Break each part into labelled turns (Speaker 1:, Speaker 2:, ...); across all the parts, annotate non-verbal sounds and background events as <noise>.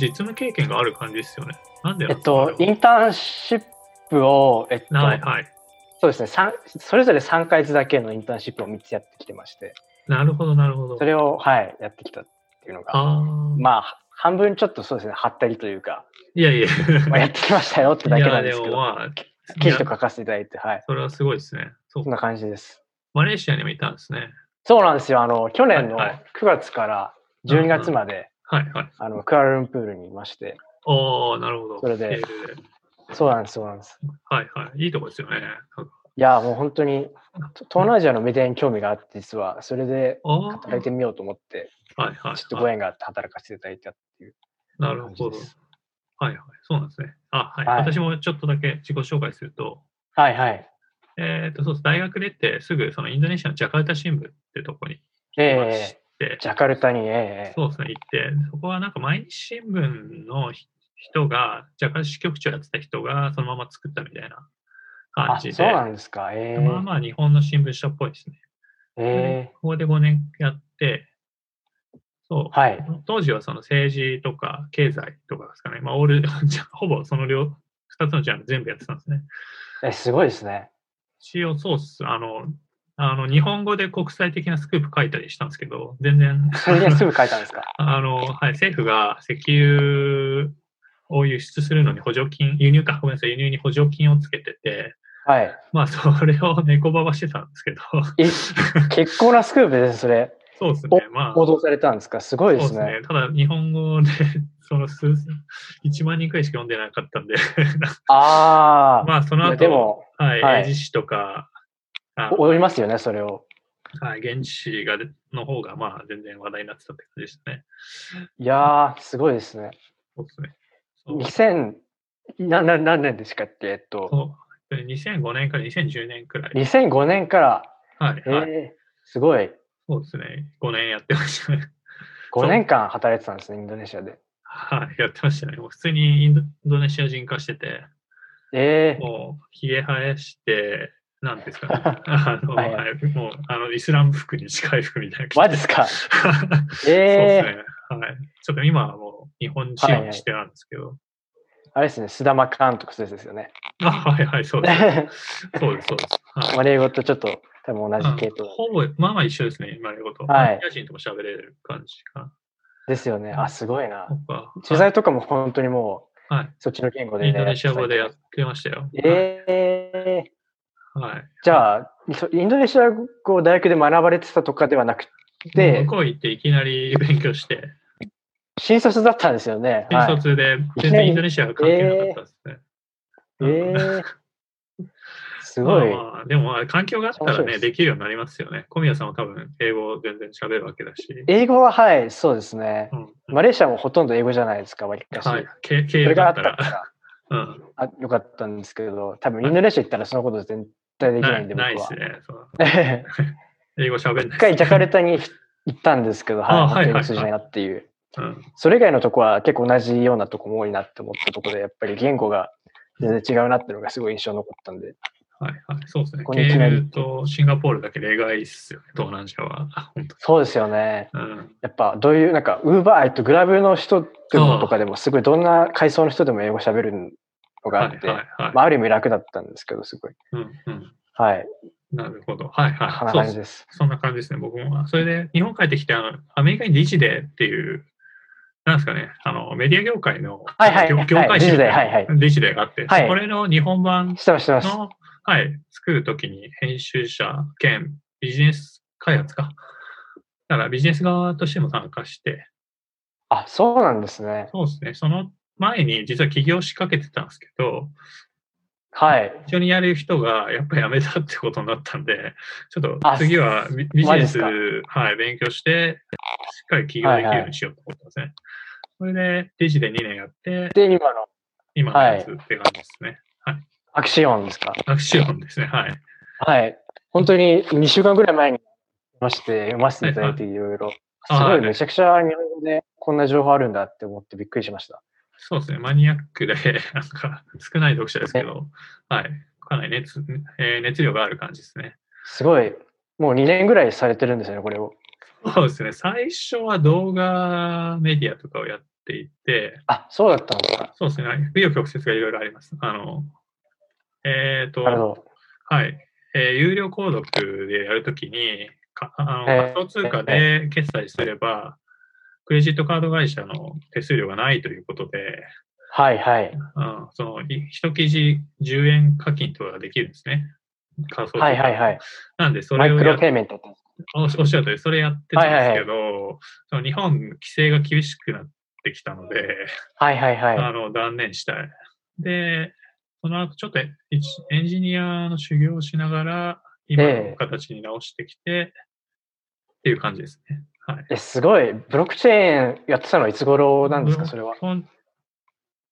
Speaker 1: 実務経験がある感じですよね。なんで
Speaker 2: えっと、インターンシップを、えっと、
Speaker 1: はいはい。
Speaker 2: そうですね、三それぞれ3ヶ月だけのインターンシップを3つやってきてまして、
Speaker 1: なるほど、なるほど
Speaker 2: そ。れを、はい、やってきたっていうのが、
Speaker 1: ああ。
Speaker 2: まあ、半分ちょっとそうですね、はったりというか、
Speaker 1: いやいや。
Speaker 2: まあ、やってきましたよってだけなんですけど、
Speaker 1: まあ、
Speaker 2: 記事と書かせていただいて、はい、
Speaker 1: それはすごいですね。そ
Speaker 2: んな感じです。
Speaker 1: マレーシアにもいたんですね。
Speaker 2: そうなんですよ、あの、去年の
Speaker 1: はいはい
Speaker 2: 9月から12月まで、
Speaker 1: はいはい。
Speaker 2: あの、クアラルンプールにいまして、
Speaker 1: ああ、なるほど。
Speaker 2: それで
Speaker 1: えー
Speaker 2: そうなんです、そうなんです。
Speaker 1: はいはい。いいとこですよね。
Speaker 2: いや、もう本当に、と東南アジアのメディアに興味があって、実は、それで働いてみようと思って、
Speaker 1: はいはい、
Speaker 2: ちょっと
Speaker 1: はい。
Speaker 2: ご縁があって働かせていただいたっていう
Speaker 1: なるほど。はいはい。そうなんですね。あ、はい。
Speaker 2: はい
Speaker 1: 私もちょっとだけ自己紹介すると、
Speaker 2: はいはい。
Speaker 1: えっ、と、そうです。大学出てすぐそのインドネシアのジャカルタ新聞ってとこに
Speaker 2: え
Speaker 1: まし
Speaker 2: え
Speaker 1: て、
Speaker 2: ジャカルタに、ええ
Speaker 1: そうですね、行って、そこはなんか毎日新聞のひ人が、ジャカルタ支局長やってた人がそのまま作ったみたいな感
Speaker 2: あ、
Speaker 1: じで、
Speaker 2: そうなんですか。ええ
Speaker 1: まあまあ日本の新聞社っぽいですね。
Speaker 2: ええ
Speaker 1: ここで5年やって、そう、
Speaker 2: はい。
Speaker 1: 当時はその政治とか経済とかですかね、まあ、オール、じ <laughs> ゃほぼその両、2つのジャンル全部やってたんですね。
Speaker 2: え、すごいですね。
Speaker 1: 一応そうっす。あの、あの日本語で国際的なスクープ書いたりしたんですけど、全然、
Speaker 2: それですぐ書いたんですか？<laughs>
Speaker 1: あの、はい、政府が石油を輸出するのに補助金、輸入か、ごめんなさい、輸入に補助金をつけてて、
Speaker 2: はい。
Speaker 1: まあ、それを猫ばばしてたんですけど、
Speaker 2: え、結構なスクープです、それ。
Speaker 1: そうですね、まあ、
Speaker 2: 報道されたんですか？すごいでね。
Speaker 1: そうですすね。ただ、日本語で、その数、1万人くらいしか読んでなかったんで、
Speaker 2: ああ、<laughs>
Speaker 1: まあ、その後、
Speaker 2: でも、
Speaker 1: はい、
Speaker 2: はい
Speaker 1: 英字誌とか、あ
Speaker 2: おおりますよね、それを。
Speaker 1: はい、現地誌がでの方が、まあ、全然話題になってたって感じでしたね。
Speaker 2: いやー、すごいですね。
Speaker 1: そうですね。そう
Speaker 2: 2000、なな何年ですかって、えっと、
Speaker 1: そうで2005年から2010年くらい。
Speaker 2: 2005年から、
Speaker 1: はい、
Speaker 2: え
Speaker 1: はい。
Speaker 2: ー、すごい。
Speaker 1: そうですね。5年やってましたね。
Speaker 2: 5年間働いてたんですね、インドネシアで。
Speaker 1: はい、やってましたね。もう普通にインドインドネシア人化してて、
Speaker 2: えー、
Speaker 1: もう、ひげ生やして、なんですかね。<laughs> あの、
Speaker 2: はいは
Speaker 1: はい、もう、あの、イスラム服に近い服みたいな。
Speaker 2: マジですか？
Speaker 1: そうです
Speaker 2: えー、
Speaker 1: ね。はい。ちょっと今はもう日本仕様にしてなんですけど。
Speaker 2: あれですね、須田監督ですよね。<laughs>
Speaker 1: あ、はいはい、そうです。そうです、そうです。はい
Speaker 2: マレー語とちょっと多分同じ系統
Speaker 1: うんほぼ、まあまあ一緒ですね、今のこと。
Speaker 2: はい
Speaker 1: マレーア人とも喋れる感じかな。
Speaker 2: ですよね。あ、すごいな取材とかも本当にもう、
Speaker 1: はい。
Speaker 2: そっちの言語で、ね。
Speaker 1: インドネシア語でやってましたよ。
Speaker 2: えー、
Speaker 1: はい。
Speaker 2: じゃあ、そインドネシア語を大学で学ばれてたとかではなくて
Speaker 1: 向、こう行っていきなり勉強して、
Speaker 2: 新卒だったんですよね。
Speaker 1: 新
Speaker 2: はい、
Speaker 1: 卒で全然インドネシアは関係なかったですね。
Speaker 2: えー、す
Speaker 1: す
Speaker 2: ごい。
Speaker 1: まあ、でもまあ環境があったらね、
Speaker 2: です
Speaker 1: できるようになりますよね。小宮さんは多分英語を全然喋るわけだし。
Speaker 2: 英語ははい、そうですね
Speaker 1: う。ん、
Speaker 2: マレーシアもほとんど英語じゃないですか、わりかし。
Speaker 1: はい。経営だったら。
Speaker 2: ら <laughs>
Speaker 1: うん。
Speaker 2: あよかったんですけど、多分インドネシア行ったらそのこと全対できな
Speaker 1: ないい
Speaker 2: んで、僕は
Speaker 1: ないです。ね。そう <laughs> 英語喋んない
Speaker 2: 一回ジャカルタに行ったんですけど、
Speaker 1: あ
Speaker 2: はい、
Speaker 1: はいはい
Speaker 2: 通じないなっていう。
Speaker 1: うん。
Speaker 2: それ以外のとこは結構同じようなとこも多いなって思ったところで、やっぱり言語が全然違うなっていうのがすごい印象に残ったんで。
Speaker 1: はいはい。そうですね。
Speaker 2: ここにいきなり
Speaker 1: 経営とシンガポールだけ例外ですよね。東南アジアは。本
Speaker 2: そうですよね。
Speaker 1: 当うん。
Speaker 2: やっぱどういう、なんか、ウーバー、えっと、グラブの人とかでも、すごいどんな階層の人でも英語喋るのがあって、
Speaker 1: はいはいはい。
Speaker 2: まあ、ある意味楽だったんですけど、すごい。
Speaker 1: うんうん。
Speaker 2: はい。
Speaker 1: なるほど。はいはい。
Speaker 2: こんな感じです。
Speaker 1: そんな感じですね、僕も。それで、日本帰ってきて、あの、アメリカにディジデーっていう、なんですかね、あの、メディア業界の、
Speaker 2: はいはい
Speaker 1: 業業
Speaker 2: はい
Speaker 1: 界誌
Speaker 2: はいは
Speaker 1: ディジデーがあって、
Speaker 2: はい
Speaker 1: これの日本版
Speaker 2: してます、してます。
Speaker 1: の、はい、作るときに編集者兼ビジネス開発か。だからビジネス側としても参加して、
Speaker 2: あ、そうなんですね。
Speaker 1: そうですね、その前に実は起業しかけてたんですけど、
Speaker 2: はい。
Speaker 1: 一緒にやる人がやっぱり辞めたってことになったんで、ちょっと
Speaker 2: あ
Speaker 1: 次はビビジネス、
Speaker 2: マ
Speaker 1: はい、勉強して、しっかり起業できるようにしようと思ってますね。それで、デジで2年やって、
Speaker 2: で、今の？
Speaker 1: 今のやつって感じですね。はい。
Speaker 2: アクシオンですか？
Speaker 1: アクションですね。はい。
Speaker 2: はい。本当に2週間ぐらい前にまして、読ませていただいていろいろ。すご
Speaker 1: はい
Speaker 2: い、めちゃくちゃ日本語でこんな情報あるんだって思ってびっくりしました。
Speaker 1: そうですね。マニアックで、<laughs> なんか少ない読者ですけど、はい。かなり熱,、えー熱量がある感じですね。
Speaker 2: すごい、もう2年ぐらいされてるんですよね、これを。
Speaker 1: そうですね。最初は動画メディアとかをやっっていて、
Speaker 2: あ、そうだったんですか。
Speaker 1: そうですね、紆余曲折がいろいろあります。あの、えっ、と、
Speaker 2: なるほど。
Speaker 1: はい。えー有料購読でやるときに、かあの
Speaker 2: えー
Speaker 1: 仮想通貨で決済すれば、クレジットカード会社の手数料がないということで、
Speaker 2: はいはい。
Speaker 1: うん、そのい一記事10円課金とかができるんですね。仮想
Speaker 2: はいはいはい。
Speaker 1: なんで、そ
Speaker 2: マイクロペイメント。
Speaker 1: おおっしゃる通り、それやってたんですけど、その日本、規制が厳しくなってきたので、
Speaker 2: はいはいはい。
Speaker 1: あの断念したい。で、その後ちょっと一エンジニアの修行をしながら、今の形に直してきて、っていう感じですね。はい。
Speaker 2: え、すごい。ブロックチェーンやってたのはいつ頃なんですか、それは。
Speaker 1: ほん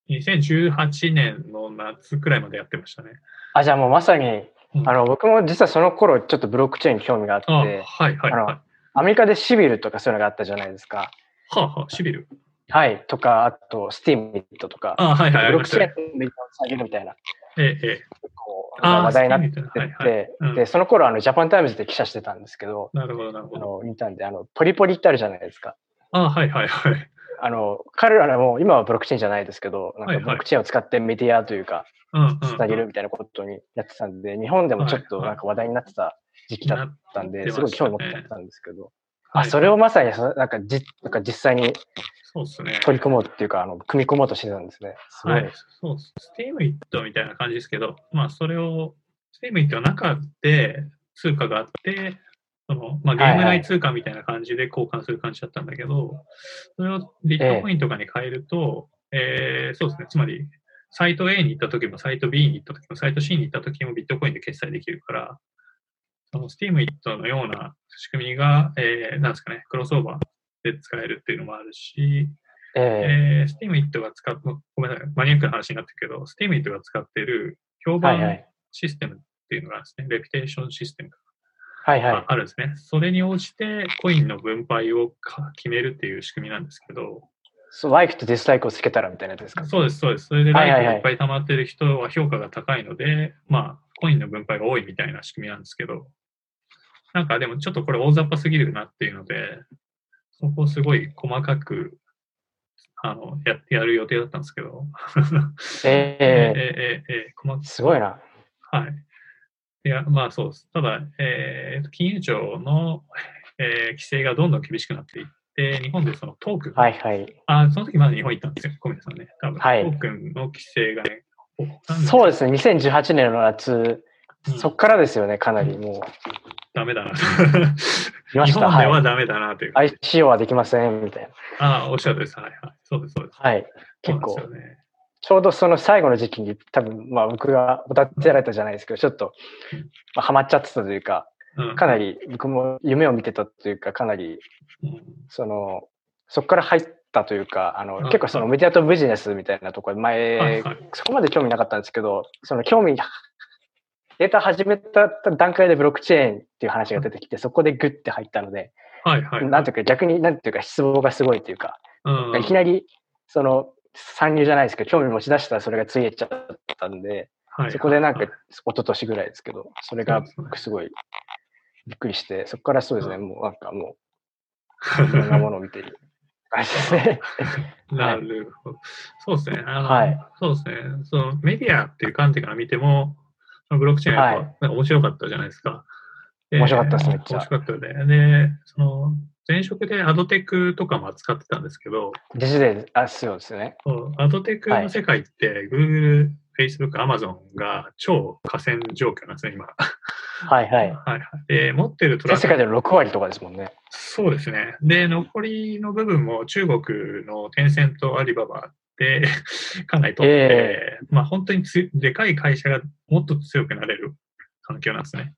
Speaker 1: 2018年の夏くらいまでやってましたね。
Speaker 2: あ、じゃあもうまさに、
Speaker 1: うん
Speaker 2: あの、僕も実はその頃ちょっとブロックチェーンに興味があっ
Speaker 1: あ
Speaker 2: て、
Speaker 1: はいはい
Speaker 2: あの
Speaker 1: はい。
Speaker 2: アメリカで Civil とかそういうのがあったじゃないですか。
Speaker 1: はあはあ、 Civil。
Speaker 2: はい。とか、あと、 Steem とか、
Speaker 1: あはいはい、あ
Speaker 2: ブロックチェー。ンのレートを下げるみたいな、
Speaker 1: ええ、
Speaker 2: 話題になって
Speaker 1: Steem みたいなはいはい
Speaker 2: て、
Speaker 1: うん
Speaker 2: で、その頃あの、ジャパンタイムズで記者してたんですけど、
Speaker 1: なるほど、なるほ
Speaker 2: あ
Speaker 1: ど。
Speaker 2: の、見たんで、あの、ポリポリってあるじゃないですか。
Speaker 1: あはいはいはい。
Speaker 2: あの、彼らも今はブロックチェーンじゃないですけど、なんかブロックチェーンを使ってメディアというか、つなげるみたいなことにやってたんで、日本でもちょっとなんか話題になってた時期だったんで、すごい興味持ってたんですけど、あ、
Speaker 1: はい
Speaker 2: それをまさにそ、なんかじ、なんか実際に。取り込もうっていうか、あの、組み込もうとしてたんですね。すごい。
Speaker 1: はい、そう。スティームイットみたいな感じですけど、まあ、それを、スティームイットの中で通貨があって、そのまあ、ゲーム内通貨みたいな感じで交換する感じだったんだけど、それをビットコインとかに変えると、えーそうですね、つまり、サイト A に行った時も、サイト B に行った時も、サイト C に行った時もビットコインで決済できるから、そのスティームイットのような仕組みが、えーなんですかね、クロスオーバーで使えるっていうのもあるし、
Speaker 2: え
Speaker 1: えー、SteamIt が使っごめんなさい、マニアックな話になってるけど、SteamIt が使っている評判
Speaker 2: はいはい。
Speaker 1: システムっていうのがですね。レピテーションシステム
Speaker 2: はいはい
Speaker 1: が。あるんですね。それに応じてコインの分配をか決めるっていう仕組みなんですけど、
Speaker 2: そう、like と dislike をつけたらみたいなやつですか？
Speaker 1: そうです、そうです。それで
Speaker 2: はいはいはい
Speaker 1: ライクがいっぱい溜まってる人は評価が高いので、まあ、コインの分配が多いみたいな仕組みなんですけど、なんかでもちょっとこれ大雑把すぎるなっていうので、そこをすごい細かくあのややる予定だったんですけど、
Speaker 2: え
Speaker 1: え <laughs>
Speaker 2: え
Speaker 1: えええ細か
Speaker 2: すごいな。
Speaker 1: はい。いや、まあそうです。ただ、えー金融庁の、えー規制がどんどん厳しくなっていって、日本でそのトークン、
Speaker 2: はいはい。
Speaker 1: あその時まだ日本行ったんですよ、小宮さんね。多分、
Speaker 2: はい
Speaker 1: トークンの規制がね、
Speaker 2: そうですね、2018年の夏、
Speaker 1: うん
Speaker 2: そっからですよね、かなりもう。
Speaker 1: ダメだな。
Speaker 2: 見ま
Speaker 1: 日
Speaker 2: したは
Speaker 1: 本ではいダメだなという。
Speaker 2: ICO はできません、みたいな。
Speaker 1: ああ、おっしゃるです。はいはい。そうです、そうです。
Speaker 2: はい。結構
Speaker 1: ね。
Speaker 2: ちょうどその最後の時期に多分、まあ僕がお立てられたじゃないですけど、ちょっと、まあ、ハマっちゃってたというか、
Speaker 1: うん
Speaker 2: かなり僕も夢を見てたというか、かなり、
Speaker 1: うん
Speaker 2: その、そこから入ったというか、あの、
Speaker 1: うん
Speaker 2: 結構そのメディアとビジネスみたいなところで前、
Speaker 1: はいはい
Speaker 2: そこまで興味なかったんですけど、その興味、データ始めた段階でブロックチェーンっていう話が出てきて、そこでグッて入ったので、
Speaker 1: はいはい。
Speaker 2: なんていうか逆になんていうか失望がすごいというか、
Speaker 1: うん
Speaker 2: いきなり、その、参入じゃないですけど、興味持ち出したらそれがついえちゃったんで、
Speaker 1: はい
Speaker 2: そこでなんか
Speaker 1: はい、
Speaker 2: 一昨年ぐらいですけど、それが僕すごいびっくりして、そこからそうですね、もうなんかもう、いろんなものを見てる感じですね。<laughs>
Speaker 1: なるほど。そうですね。あの
Speaker 2: はい
Speaker 1: そうですね。そのメディアっていう観点から見ても、そのブロックチェーンはやっぱなんか面白かったじゃないですか。で
Speaker 2: 面白かったですめっちゃ
Speaker 1: 面白かったよね。で、その前職でアドテクとかも扱ってたんですけど、
Speaker 2: デジデあ、そうですね。
Speaker 1: アドテクの世界って、Google、Facebook、Amazon が超河川状況なんですね、今。
Speaker 2: はいはい。<laughs>
Speaker 1: はいはい。で、持ってるトラ
Speaker 2: 全世界での6割とかですもんね。
Speaker 1: そうですね。で、残りの部分も中国のテンセント、アリババで <laughs> かなり取って、まあ本当につでかい会社がもっと強くなれる環境なんですね。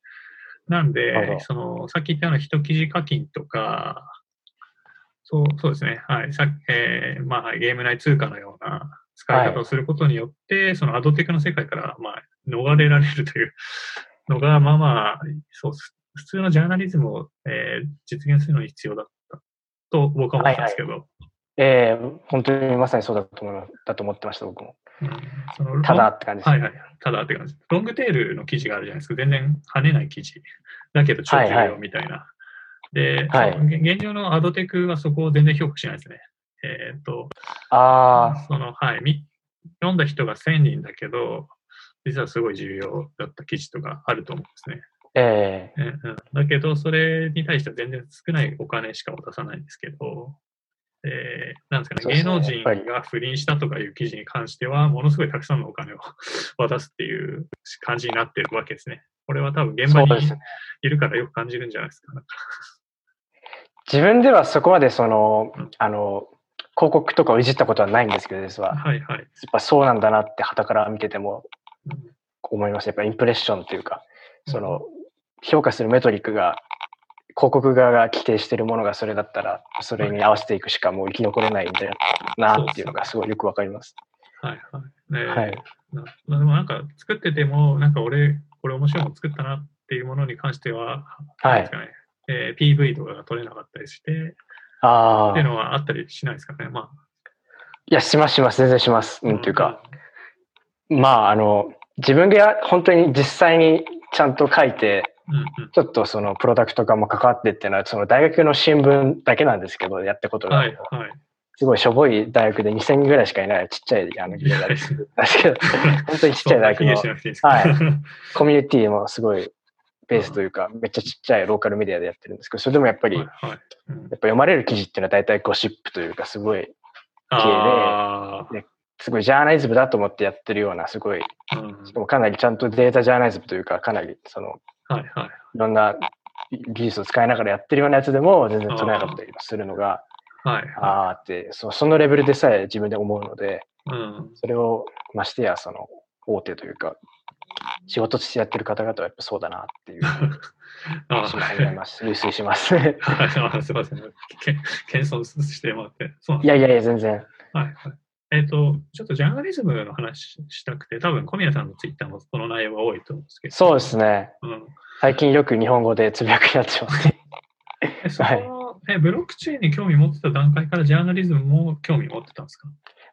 Speaker 1: なんで、その、さっき言ったような一記事課金とか、そうそうですね。はい。さえーまあ、ゲーム内通貨のような使い方をすることによって、そのアドテクの世界から、まあ、逃れられるというのが、まあまあ、そうす普通のジャーナリズムを、えー実現するのに必要だったと僕は思ったんですけど、
Speaker 2: ええ本当にまさにそうだと思だと思ってました、僕も。
Speaker 1: うんその
Speaker 2: ただって感じです。
Speaker 1: はいはい。ただって感じ。ロングテールの記事があるじゃないですか。全然跳ねない記事。だけど超重要みたいな。で、
Speaker 2: はい
Speaker 1: 現現状のアドテクはそこを全然評価しないですね。えっ、と、
Speaker 2: ああ、
Speaker 1: その、はい、み読んだ人が1000人だけど、実はすごい重要だった記事とかあると思うんですね。
Speaker 2: ええ
Speaker 1: うんうん、だけど、それに対しては全然少ないお金しか渡さないんですけど、えーなんですかね、芸能人が不倫したとかいう記事に関しては、ものすごいたくさんのお金を渡すっていう感じになってるわけですね。これは多分現場にいるからよく感じるんじゃないですか。なんか
Speaker 2: 自分ではそこまでその
Speaker 1: うん、
Speaker 2: あの、広告とかをいじったことはないんですけど、実は。や
Speaker 1: はいはい。
Speaker 2: っぱそうなんだなって、旗から見てても
Speaker 1: うん
Speaker 2: 思います。やっぱインプレッションというか、その、評価するメトリックが、広告側が規定しているものがそれだったら、それに合わせていくしかもう生き残れないんだよなっていうのがすごいよくわかります。
Speaker 1: はいはい。ね
Speaker 2: はい。
Speaker 1: なまあでもなんか作ってても、なんか俺、これ面白いもの作ったなっていうものに関しては、
Speaker 2: はい
Speaker 1: ね、えー PV とかが撮れなかったりして、
Speaker 2: ああ
Speaker 1: っていう。のはあったりしないですかね。まあ、
Speaker 2: いや、しますします。全然します。うん、
Speaker 1: ん
Speaker 2: というか、まあ、あの、自分が本当に実際にちゃんと書いて、ちょっとそのプロダクト化も関わってっていうのは、その大学の新聞だけなんですけど、やったことが。
Speaker 1: はいはい。
Speaker 2: すごいしょぼい大学で2000人ぐらいしかいないちっちゃいあの企業なんです。<laughs> けど、本当にちっちゃい大学のはい。<laughs> コミュニティもすごいベースというか、めっちゃちっちゃいローカルメディアでやってるんですけど、それでもやっぱり、
Speaker 1: はい
Speaker 2: やっ
Speaker 1: はい。うん。
Speaker 2: ぱ読まれる記事っていうのは大体ゴシップというか、すごい、
Speaker 1: あ
Speaker 2: すごいジャーナリズムだと思ってやってるような、すごい、しかもかなりちゃんとデータジャーナリズムというか、かなりその、
Speaker 1: はいはい。
Speaker 2: いろんな技術を使いながらやってるようなやつでも全然取れなかったりするのが、
Speaker 1: はい
Speaker 2: あ
Speaker 1: は
Speaker 2: あーってそ、そのレベルでさえ自分で思うので、
Speaker 1: い。うん。
Speaker 2: それをましてや、その、大手というか、仕事としてやってる方々はやっぱそうだなっていう、
Speaker 1: あ
Speaker 2: し思います。類推します。
Speaker 1: は <laughs> いあすいません。け謙遜してもらって。
Speaker 2: いやいやいや、全然。
Speaker 1: はいはい。えっ、と、ちょっとジャーナリズムの話したくて、多分小宮さんのツイッターもその内容が多いと思うんですけど。
Speaker 2: そうですね。
Speaker 1: うん。
Speaker 2: 最近よく日本語でつぶやくなってますね。
Speaker 1: えその、え、ブロックチェーンに興味持ってた段階からジャーナリズムも興味持ってたんですか？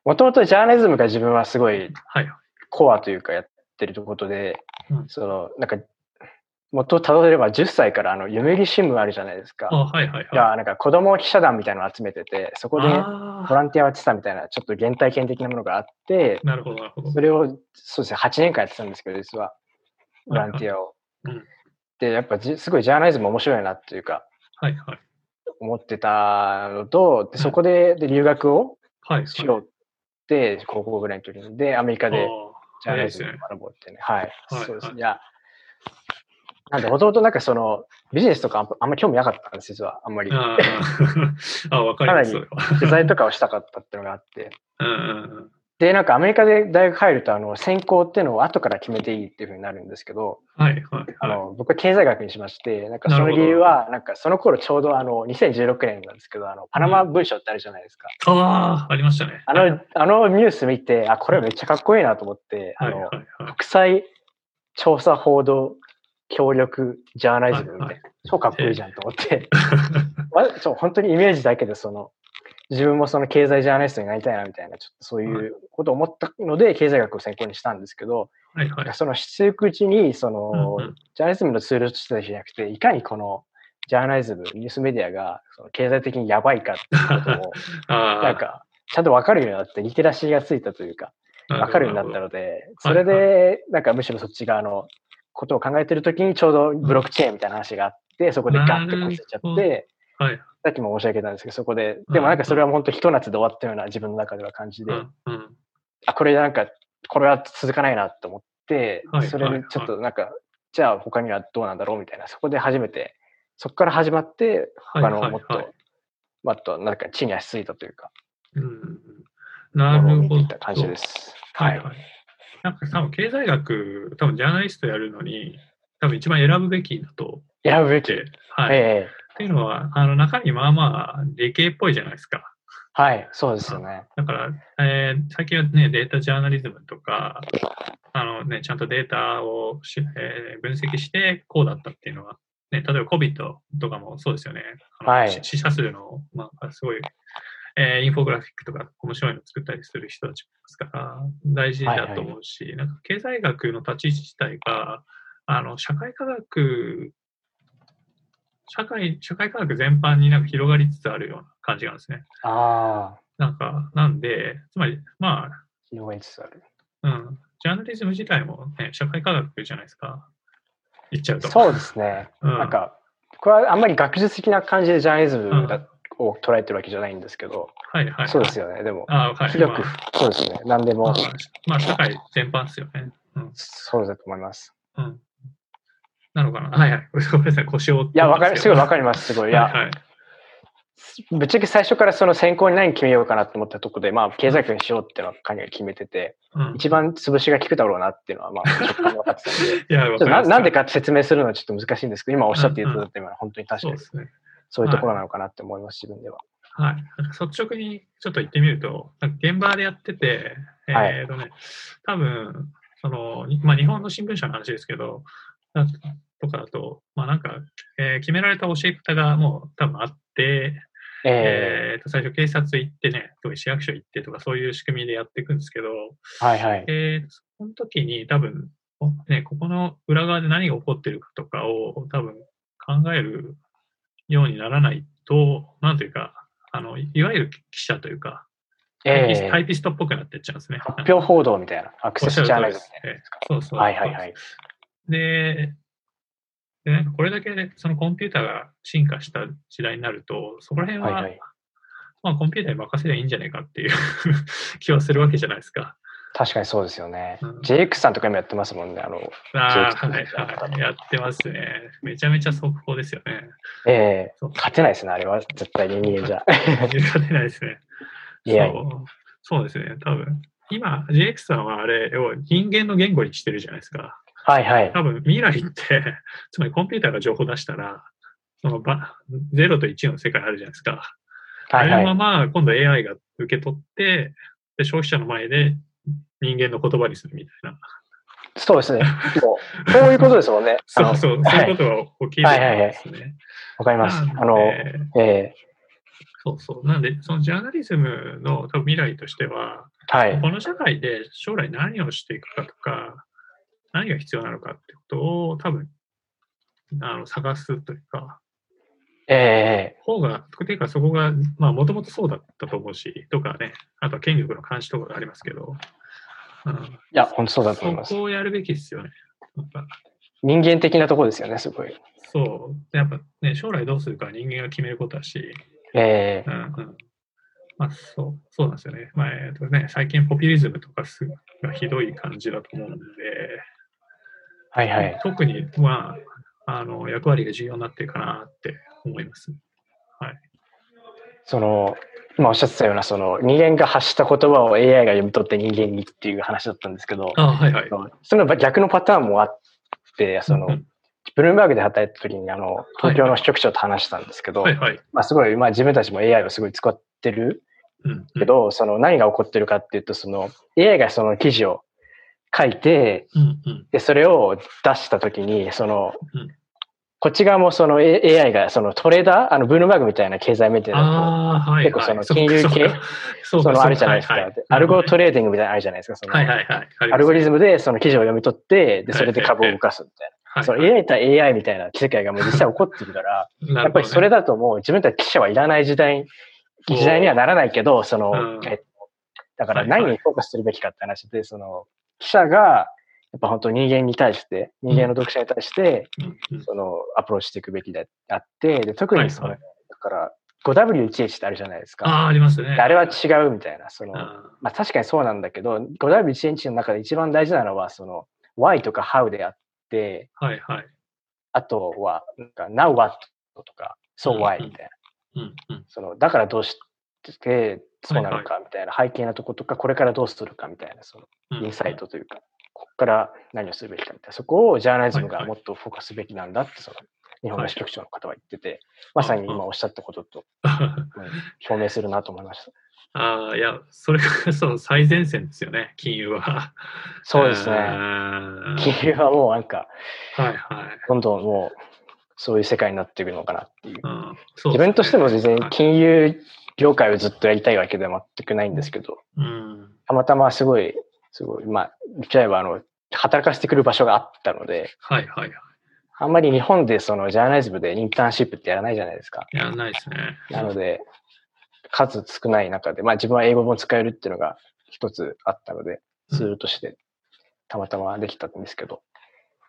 Speaker 2: もともとジャーナリズムが自分はすごい
Speaker 1: はい。
Speaker 2: コアというかやってることで、
Speaker 1: うん
Speaker 2: その、なんか、元をたどれば10歳からあの読売新聞あるじゃないですか。
Speaker 1: あ、はいはいはい。
Speaker 2: が、なんか子供記者団みたいなのを集めてて、そこで
Speaker 1: あ
Speaker 2: ボランティアをやってたみたいな、ちょっと原体験的なものがあって
Speaker 1: ー、なるほどなるほど。
Speaker 2: それを、そうですね、8年間やってたんですけど、実は、ボランティアを。
Speaker 1: うん
Speaker 2: で、やっぱじすごいジャーナリズム面白いなっていうか、
Speaker 1: はいはい。
Speaker 2: 思ってたのと、でそこでで留学を
Speaker 1: はい。
Speaker 2: しようって、高校ぐらいの時に、で、アメリカでジャーナリズムを学ぼうってね。はい。
Speaker 1: はい
Speaker 2: そうですね。
Speaker 1: はい
Speaker 2: いや、なんで、もともとなんかその、ビジネスとかあんま興味なかったんです、実は。あんまり。
Speaker 1: あー <laughs> あ、わかります。それは
Speaker 2: 取材とかをしたかったっていうのがあって。
Speaker 1: うんうんうん。
Speaker 2: で、なんかアメリカで大学入ると、あの、専攻っていうのを後から決めていいっていうふうになるんですけど、
Speaker 1: はいはいはい。
Speaker 2: あの、僕は経済学にしまして、なんかその理由は、なんかその頃ちょうどあの、2016年なんですけど、あの、パナマ文書ってあるじゃないですか。
Speaker 1: ああ、ありましたね。
Speaker 2: あの、あのニュース見て、あ、これめっちゃかっこいいなと思って、あの
Speaker 1: はいはい、はい。
Speaker 2: 国際調査報道協力ジャーナリズムみたいな、
Speaker 1: はい
Speaker 2: 超かっこいいじゃんと思って、<laughs> まそう本当にイメージだけでその自分もその経済ジャーナリストになりたいなみたいなちょっとそういうことを思ったので経済学を専攻にしたんですけど、
Speaker 1: はいはい。
Speaker 2: そのしていくうちにその、
Speaker 1: うんうん。
Speaker 2: ジャーナリズムのツールとしてじゃなくていかにこのジャーナリズムニュースメディアがその経済的にやばいかっていうことを <laughs> なんかちゃんと分かるようになってリテラシーがついたというか分かるようになった
Speaker 1: の。
Speaker 2: ので、
Speaker 1: はい。
Speaker 2: それで、なんかむしろそっち側のことを考えてるときにちょうどブロックチェーンみたいな話があって、そこでガッてこすっちゃって、
Speaker 1: はい。
Speaker 2: さっきも申し上げたんですけど、そこで、でもなんかそれは本当ひと夏で終わったような自分の中では感じで、
Speaker 1: うん。うん。
Speaker 2: あ、これなんか、これは続かないなと思って
Speaker 1: は、い。
Speaker 2: それにちょっとなんか、じゃあ他にはどうなんだろうみたいな、そこで初めて、そこから始まって、
Speaker 1: はい。
Speaker 2: 他のもっと
Speaker 1: はい。はい、
Speaker 2: もっとなんか地に足ついたというか、
Speaker 1: うん。うん。なるほど。
Speaker 2: 感じです。はい。い。
Speaker 1: ははい。なんか多分経済学、多分ジャーナリストやるのに、多分一番選ぶべきだと
Speaker 2: 選ぶべき。
Speaker 1: はい。
Speaker 2: ええ
Speaker 1: っていうのは、あの中身まあまあ理系っぽいじゃないですか。
Speaker 2: はい、そうですよね。
Speaker 1: だから、えー最近はね、データジャーナリズムとか、あのね、ちゃんとデータをし、えー分析して、こうだったっていうのは、ね、例えば COVID とかもそうですよね。
Speaker 2: はい
Speaker 1: し死者数の、まあ、すごい、えーインフォグラフィックとか面白いの作ったりする人たちもいますから、大事だと思うし、なんか経済学の立ち位置自体が、あの、社会科学、社会、社会科学全般になんか広がりつつあるような感じなんですね。
Speaker 2: あ
Speaker 1: なんか、なんで、つまり、まあ、
Speaker 2: 広がりつつある。
Speaker 1: うん、ジャーナリズム自体もね、社会科学じゃないですか。言っちゃうと。
Speaker 2: そうですね。
Speaker 1: うん
Speaker 2: なんか、これはあんまり学術的な感じでジャーナリズムだ
Speaker 1: うん
Speaker 2: を捉えてるわけじゃないんですけど、
Speaker 1: はいはい、はい。
Speaker 2: そうですよね。でも、
Speaker 1: あはい。
Speaker 2: 広く
Speaker 1: ま、
Speaker 2: そうですね。何でも
Speaker 1: あまあ、まあ、社会全般ですよね。うん。
Speaker 2: そうだと思います。
Speaker 1: うん。なのかな？はいはい。ごめんなさい、腰を。
Speaker 2: いや、わかる、すごいわか
Speaker 1: り
Speaker 2: ります。すごい。いや、
Speaker 1: はいはい。
Speaker 2: ぶっちゃけ最初からその選考に何決めようかなと思ったところで、まあ、経済学にしようっていうのはかなり決めてて、
Speaker 1: うん、
Speaker 2: 一番潰しが効くだろうなっていうのは、まあ、直感で分かってたんで、<laughs>
Speaker 1: いや、
Speaker 2: なんでかって説明するのはちょっと難しいんですけど、今おっしゃっていただいた今は本当に確かに
Speaker 1: そうですね。
Speaker 2: そういうところなのかなって思います、自分では。
Speaker 1: はい。率直にちょっと言ってみると、現場でやってて、
Speaker 2: はい
Speaker 1: えっ、とね、多分、その、にまあ、日本の新聞社の話ですけど、だとかだと、まあなんか、えー決められた教え方がもう多分あって、
Speaker 2: え
Speaker 1: えーと最初警察行ってね、特に市役所行ってとかそういう仕組みでやっていくんですけど、
Speaker 2: ー、はいはい。
Speaker 1: えーその時に多分、おね、ここの裏側で何が起こってるかとかを多分考えるようにならないと、なんというか、あのいわゆる記者というか、タイピス
Speaker 2: え
Speaker 1: タイピストっぽくなってっちゃうんですね。
Speaker 2: ー、発表報道みたいな、アクセスジャーナリズムみたいなやつか。
Speaker 1: そうそう。
Speaker 2: はいはいはい。
Speaker 1: で、でなんかこれだけでそのコンピューターが進化した時代になると、そこら辺は、
Speaker 2: はいはい。
Speaker 1: まあ、コンピューターに任せりゃいいんじゃないかっていう <laughs> 気はするわけじゃないですか。
Speaker 2: 確かにそうですよね。
Speaker 1: うん
Speaker 2: JX さんとか今やってますもんね。あの、
Speaker 1: あはいはい。やってますね。めちゃめちゃ速報ですよね。
Speaker 2: え
Speaker 1: そう
Speaker 2: ー、勝てないですね、あれは。絶対に人間じゃ。<laughs>
Speaker 1: 勝てないですね。そうそうですね、多分。今、JX さんはあれを人間の言語にしてるじゃないですか。
Speaker 2: はいはい。
Speaker 1: 多分未来って、<laughs> つまりコンピューターが情報出したら、そのば0と1の世界あるじゃないですか。あれ
Speaker 2: はいはい。
Speaker 1: のまま今度 AI が受け取って、で消費者の前で人間の言葉にするみたいな。
Speaker 2: そうですね。そういうことですもんね。<laughs>
Speaker 1: そうそう、そう
Speaker 2: はい
Speaker 1: いうことが起きるんですね。
Speaker 2: わかります。あの、え
Speaker 1: そうそう。なんで、そのジャーナリズムの多分未来としては、
Speaker 2: ー、はい。
Speaker 1: この社会で将来何をしていくかとか、何が必要なのかってことを多分、あの探すというか、
Speaker 2: え
Speaker 1: 方が、ていうかそこが、まあもともとそうだったと思うし、とかね、あとは権力の監視とかがありますけど、うん、
Speaker 2: ー、いや、本当そうだと思い
Speaker 1: そ
Speaker 2: ます。
Speaker 1: こをやるべきですよね。
Speaker 2: 人間的なところですよね、すごい。
Speaker 1: そう。でやっぱね、将来どうするかは人間が決めることだし、
Speaker 2: えー、
Speaker 1: うんうん。まあ、そう、そうなんですよね。まあ、えっとね、最近ポピュリズムとかすがひどい感じだと思うんで、
Speaker 2: はいはい。
Speaker 1: 特に、まあ、あの、役割が重要になってるかなって思います。はい。
Speaker 2: その、今おっしゃってたような、その、人間が発した言葉を AI が読み取って人間にっていう話だったんですけど、
Speaker 1: あはいはい。
Speaker 2: その逆のパターンもあって、その
Speaker 1: うん、
Speaker 2: ブルームバーグで働いた時に、あの、東京の支局長と話したんですけど、
Speaker 1: はいはい。
Speaker 2: まあすごい、まあ自分たちも AI をすごい使ってる
Speaker 1: うん。
Speaker 2: けど、その何が起こってるかっていうと、その AI がその記事を書いて、
Speaker 1: うんうん。
Speaker 2: で、それを出した時に、その、
Speaker 1: うん
Speaker 2: こっち側もその AI がそのトレーダー、あのブルームバーグみたいな経済メディアだと、
Speaker 1: はいはい。
Speaker 2: 結構その金融系
Speaker 1: そう
Speaker 2: そのあるじゃないですか。
Speaker 1: はいはい
Speaker 2: でアルゴトレーディングみたいなのあるじゃないですか。その。アルゴリ
Speaker 1: ズ
Speaker 2: ズムでその記事を読み取って、で、それで株を動かすみたいな。その AI 対 AI みたいな世界がもう実際起こってるから、<laughs>
Speaker 1: ム
Speaker 2: やっぱりそれだともう自分たち記者はいらない時代、時代にはならないけど、その
Speaker 1: うん、
Speaker 2: えっとだから何にフォーカスするべきかって話で、その、記者が、やっぱ本当人間に対して、人間の読者に対して、
Speaker 1: うんうん
Speaker 2: その、アプローチしていくべきであって、で、特にその、
Speaker 1: はい
Speaker 2: だから、5W1H ってあるじゃないですか。
Speaker 1: ああ、ありますね。
Speaker 2: であれは違うみたいな、その、
Speaker 1: あ
Speaker 2: まあ確かにそうなんだけど、5W1H の中で一番大事なのは、その、why とか how であって、
Speaker 1: ーはいはい。
Speaker 2: あとは、なんか、now what とか、so
Speaker 1: うん
Speaker 2: why みたいな。
Speaker 1: うんうん。
Speaker 2: その、だからどうしてそうなの
Speaker 1: はい
Speaker 2: かみたいな、背景のとことか、これからどうするかみたいな、その、
Speaker 1: うん
Speaker 2: インサイトというか、ここから何をするべきかみたいな、そこをジャーナリズムがもっとフォーカスすべきなんだって、その、日本の支局長の方は言ってて、
Speaker 1: い
Speaker 2: まさに今おっしゃったことと、<laughs> うん表明するなと思いました。
Speaker 1: ああ、いや、それが <laughs> その最前線ですよね、金融は。
Speaker 2: そうですね。
Speaker 1: ね
Speaker 2: 金融はもうなんか、
Speaker 1: はいはい。
Speaker 2: どんどんもう、そういう世界になっていくのかなっていう。
Speaker 1: うんそう
Speaker 2: 自分としても全然
Speaker 1: はい
Speaker 2: 金融業界をずっとやりたいわけでは全くないんですけど、
Speaker 1: うん。
Speaker 2: たまたますごい、すごい、まあ、言っちゃえば、あの、働かせてくる場所があったので、
Speaker 1: はいはいはい。
Speaker 2: あんまり日本でそのジャーナリズムでインターンシップってやらないじゃないですか。
Speaker 1: やらないですね。
Speaker 2: なので、数少ない中で、まあ自分は英語も使えるっていうのが一つあったので、ツールとしてたまたまできたんですけど、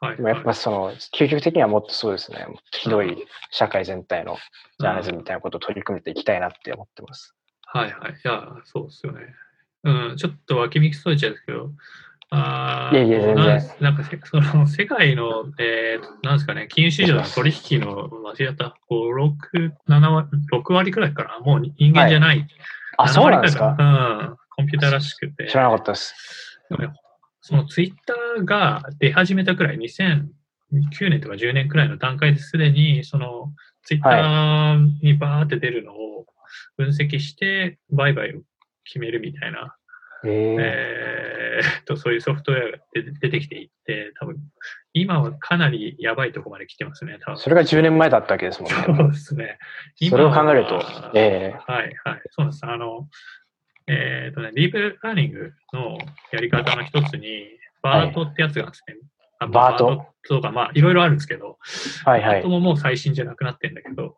Speaker 1: はい。
Speaker 2: でもやっぱその、究極的にはもっとそうですね、ひどい社会全体のジャーナリズムみたいなことを取り組めていきたいなって思ってます。
Speaker 1: はいはい。いや、そうですよね。うん、ちょっと脇道それちゃうんですけど、あー
Speaker 2: いえいえ全然
Speaker 1: なんなんかせその世界の、えー、なんですかね、金融市場の取引の、間違った、5、6、7割、6割くらいかな、もう人間じゃない。
Speaker 2: あ、
Speaker 1: 7
Speaker 2: そうなんですか？
Speaker 1: うん、コンピューターらしくて。
Speaker 2: 知らなかったです。
Speaker 1: でもねそのツイッターが出始めたくらい、2009年とか10年くらいの段階ですでに、そのツイッターにバーって出るのを分析して、売買を決めるみたいな、
Speaker 2: ええ
Speaker 1: えーっと、そういうソフトウェアが出てきていって、多分今はかなりやばいとこまで来てますね、多分。
Speaker 2: それが10年前だったわけですもんね。
Speaker 1: そうですね。
Speaker 2: それを考えるとええ
Speaker 1: はいはい。そうです。あの、えっ、とね、ディープラーニングのやり方の一つに、バートってやつがあるんですね。あ
Speaker 2: バート？
Speaker 1: とか、まあ、いろいろあるんですけど、
Speaker 2: はいはい
Speaker 1: バート。ももう最新じゃなくなってるんだけど、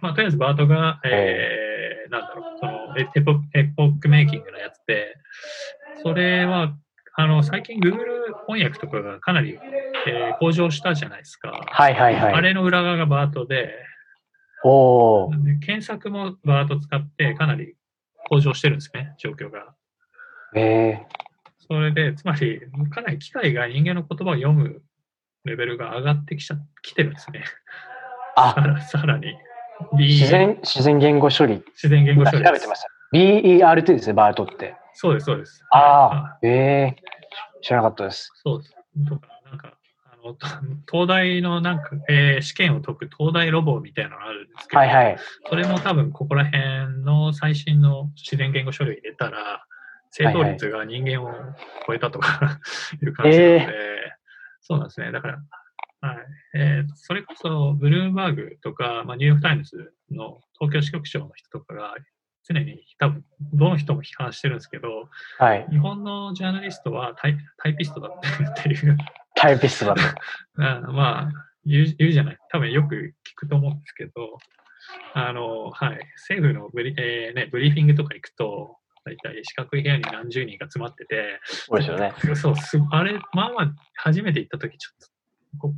Speaker 1: まあ、とりあえずバートが、えー、なんだろう、そのエエポエポックメイキングのやつで、それは、あの、最近 Google 翻訳とかがかなり、えー向上したじゃないですか。
Speaker 2: はいはいはい。
Speaker 1: あれの裏側がバートで、
Speaker 2: お
Speaker 1: 検索もバート使ってかなり向上してるんですね、状況が。
Speaker 2: ええ
Speaker 1: それで、つまり、かなり機械が人間の言葉を読むレベルが上がってきちゃきてるんですね。さ
Speaker 2: あ、
Speaker 1: らさらに。
Speaker 2: 自然、自然言語処理。
Speaker 1: 自然言語処理
Speaker 2: 調べてました。BERT ですね、バートって。
Speaker 1: そうです、そうです。
Speaker 2: あ
Speaker 1: あ
Speaker 2: あ、ええ知らなかったです。
Speaker 1: そうです。とか、なんか、あの、と <laughs> 東大のなんか、えー試験を解く東大ロボみたいなのがあるんですけど、
Speaker 2: はいはい。
Speaker 1: それも多分ここら辺の最新の自然言語処理を入れたら、正答率が人間を超えたとか <laughs> いう感じなので、そうなんですね。だから、はいえーとそれこそブルームバーグとか、まあ、ニューヨーク・タイムズの東京支局長の人とかが常に多分どの人も批判してるんですけど、
Speaker 2: はい。
Speaker 1: 日本のジャーナリストはタイタイピストだっていう、
Speaker 2: タイピストだと。<laughs>
Speaker 1: うんまあ言う言うじゃない。多分よく聞くと思うんですけど、あの、はい。政府のブリ,、えーね、ブリーフィングとか行くと、大体四角い部屋に何十人が集まってて、
Speaker 2: そうですよね。
Speaker 1: そう、すあれ、まあまあ、初めて行った時ちょっと、こ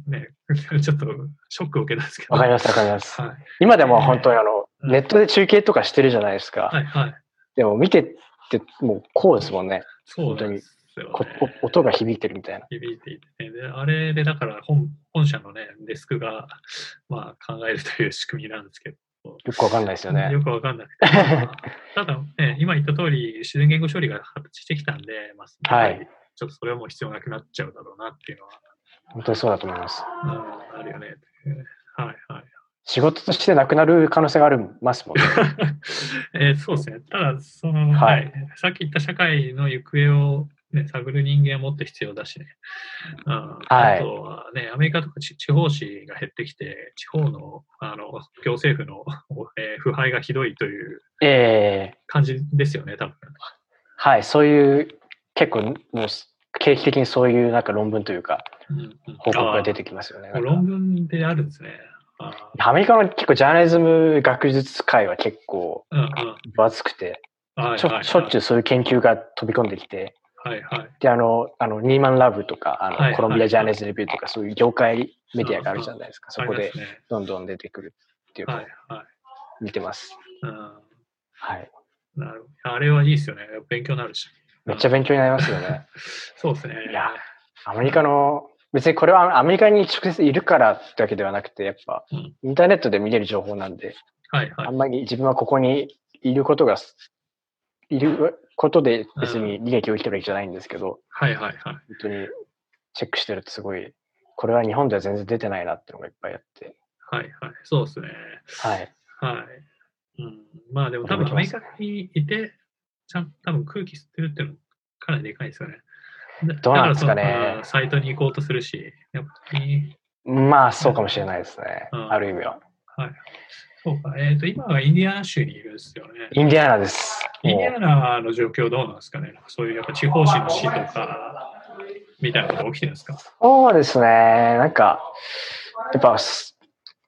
Speaker 1: ね、<laughs> ちょっとショックを受けたんですけど。
Speaker 2: わかりますわかります。
Speaker 1: はい。
Speaker 2: 今でも本当にあの、
Speaker 1: うん
Speaker 2: ネットで中継とかしてるじゃないですか。
Speaker 1: はい、はい。
Speaker 2: でも見てってもうこうですもんね。
Speaker 1: そうですね。
Speaker 2: お音が響いてるみたいな。
Speaker 1: 響いていて、ね、であれでだから本本社のね、デスクが、まあ、考えるという仕組みなんですけど、
Speaker 2: よくわかんないですよね。
Speaker 1: よくわかんなくて。ただ、ね、今言った通り、自然言語処理が発達してきたんで、まあ、
Speaker 2: はい
Speaker 1: ちょっとそれはもう必要なくなっちゃうだろうなっていうのは、
Speaker 2: 本当にそうだと思います。
Speaker 1: うん、あるよね。はいはい。
Speaker 2: 仕事としてなくなる可能性がありますもんね。<laughs>
Speaker 1: えーそうですね。ただ、その、
Speaker 2: は
Speaker 1: はいい、さっき言った社会の行方を、ね、探る人間はもっと必要だしね。うん
Speaker 2: はい
Speaker 1: あとはね、アメリカとか地地方紙が減ってきて、地方のあの行政府の、<laughs> えー腐敗がひどいという
Speaker 2: ええ
Speaker 1: 感じですよね、多分。
Speaker 2: はい、そういう、結構、もう、定期的にそういうなんか論文というか、報告が出てきますよね。
Speaker 1: 論文であるんですね。
Speaker 2: アメリカの結構ジャーナリズム学術会は結構分厚くて、しょっちゅうそういう研究が飛び込んできて、
Speaker 1: はいはい。
Speaker 2: で、あの、あのニーマンラブとか、あの、
Speaker 1: はいはい
Speaker 2: コロンビアジャーナリズムレビューとか、そういう業界メディアがあるじゃないですか。そこでどんどん出てくるっていうのを
Speaker 1: はいはい。
Speaker 2: 見てます。
Speaker 1: うん
Speaker 2: はい。
Speaker 1: なるほど。あれはいいですよね。勉強になるし。
Speaker 2: めっちゃ勉強になりますよね。<laughs>
Speaker 1: そうですね。
Speaker 2: いやアメリカの、別にこれはアメリカに直接いるからってわけではなくて、やっぱ
Speaker 1: うん、
Speaker 2: インターネットで見れる情報なんで、
Speaker 1: はいはい
Speaker 2: あ。んまり自分はここにいることが、いることで別に利益を生きてるわけじゃないんですけど、
Speaker 1: はいはいはい。
Speaker 2: 本当にチェックしてるとすごい、これは日本では全然出てないなっていうのがいっぱいあって、
Speaker 1: はいはい。そうですね。
Speaker 2: はい。
Speaker 1: はい。うん、まあでも多分アメリカにいて、ちゃんと多分空気吸ってるっていうのかなりでかいですよね。だ
Speaker 2: どうなんですかね
Speaker 1: サイトに行こうとするし、やっぱり、
Speaker 2: まあ、そうかもしれないですね。
Speaker 1: うん
Speaker 2: ある意味は。
Speaker 1: はい。そうか。えっ、と、今はインディアナ州にいるんですよね。
Speaker 2: インディアナです。
Speaker 1: インディ
Speaker 2: も
Speaker 1: アナの状況どうなんですかねそういうやっぱ地方紙の市とか、みたいなことが起きてるんですか？
Speaker 2: うそうですね。なんか、やっぱ、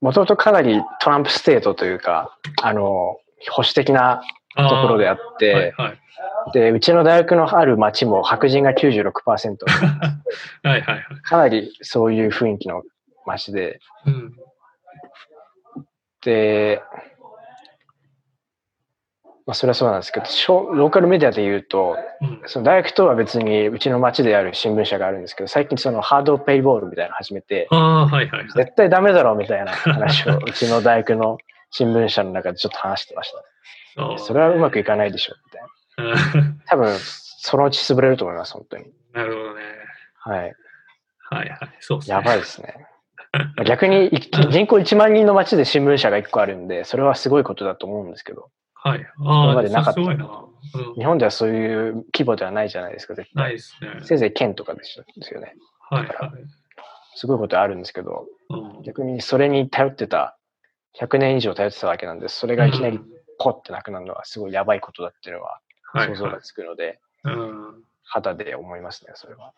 Speaker 2: もともとかなりトランプステートというか、あの、保守的なところであっ
Speaker 1: はい
Speaker 2: て、
Speaker 1: はい。
Speaker 2: で、うちの大学のある町も白人が96%、<laughs>
Speaker 1: はいはいはい。
Speaker 2: かなりそういう雰囲気の町で、
Speaker 1: うん。
Speaker 2: で、まあ、それはそうなんですけど、小ローカルメディアで言うと、
Speaker 1: うん。
Speaker 2: その大学とは別にうちの町である新聞社があるんですけど、最近そのハードペイボールみたいなの始めて、
Speaker 1: ああ、はいはいはい。
Speaker 2: 絶対ダメだろうみたいな話をうちの大学の新聞社の中でちょっと話してました。
Speaker 1: あー
Speaker 2: それはうまくいかないでしょみたいな。
Speaker 1: うん
Speaker 2: 多分、そのうち潰れると思います、本当に。
Speaker 1: なるほどね。
Speaker 2: はい。
Speaker 1: はいはい。そうですね。
Speaker 2: やばいですね。<laughs> 逆にい人口1万人の町で新聞社が1個あるんで、それはすごいことだと思うんですけど、
Speaker 1: はい。
Speaker 2: 今
Speaker 1: ああ、
Speaker 2: までなかった
Speaker 1: すごいな。うん。
Speaker 2: 日本ではそういう規模ではないじゃないですか、絶対。
Speaker 1: ないですね。
Speaker 2: せいぜい県とかでしょですよね。
Speaker 1: はいはい。
Speaker 2: すごいことあるんですけど、
Speaker 1: うん
Speaker 2: 逆にそれに頼ってた、100年以上頼ってたわけなんで、それがいきなり
Speaker 1: うん
Speaker 2: ポッてなくなるのはすごいやばいことだっていうのは
Speaker 1: はいはい
Speaker 2: 想像がつくので、
Speaker 1: うん。
Speaker 2: 肌で思いますね、それは。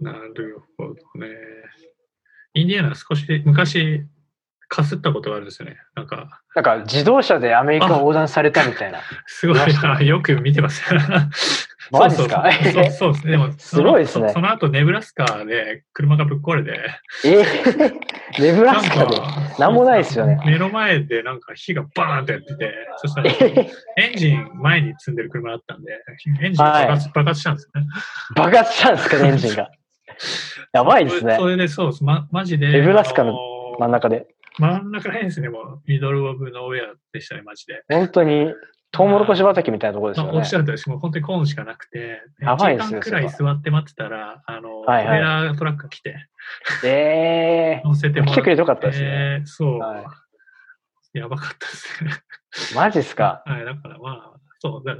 Speaker 1: なるほどね。インディアナ少し昔かすったことがあるんですよね。なんか、
Speaker 2: なんか自動車でアメリカを横断されたみたいな。<laughs>
Speaker 1: すごいな、よく見てます。<laughs>
Speaker 2: マジですか
Speaker 1: そうそうですね。でも、
Speaker 2: すごいですね
Speaker 1: そのその後、ネブラスカで車がぶっ壊れて、
Speaker 2: えー、ネブラスカで？なんもないですよね
Speaker 1: 目の前でなんか火がバーンってやってて、そしたらエンジン前に積んでる車だったんで、エンジンが爆発,、爆発したんですね。
Speaker 2: 爆発したんですか、エンジンが。<laughs> やばいですね
Speaker 1: そ。れでそうです。ま、マジで。
Speaker 2: ネブラスカの
Speaker 1: あのー
Speaker 2: 真ん中で。
Speaker 1: 真ん中らへんですね、もう。ミドルオブノーウェアでしたね、マジで。
Speaker 2: 本当に、トウモロコシ畑みたいなところです
Speaker 1: まあ、
Speaker 2: よね
Speaker 1: おっ。しゃるとりです。もう本当にコーンしかなくて、
Speaker 2: やばいですね
Speaker 1: 1時間くらい座って待ってたら、あの、
Speaker 2: はいはい
Speaker 1: トレーラートラックが来て、
Speaker 2: え <laughs>
Speaker 1: 乗せてもらって。
Speaker 2: 来てくれてよかったですね
Speaker 1: えーそう、
Speaker 2: は
Speaker 1: やばかったですね。
Speaker 2: ー、マジっすか？
Speaker 1: はい、だからまあ、そう、だ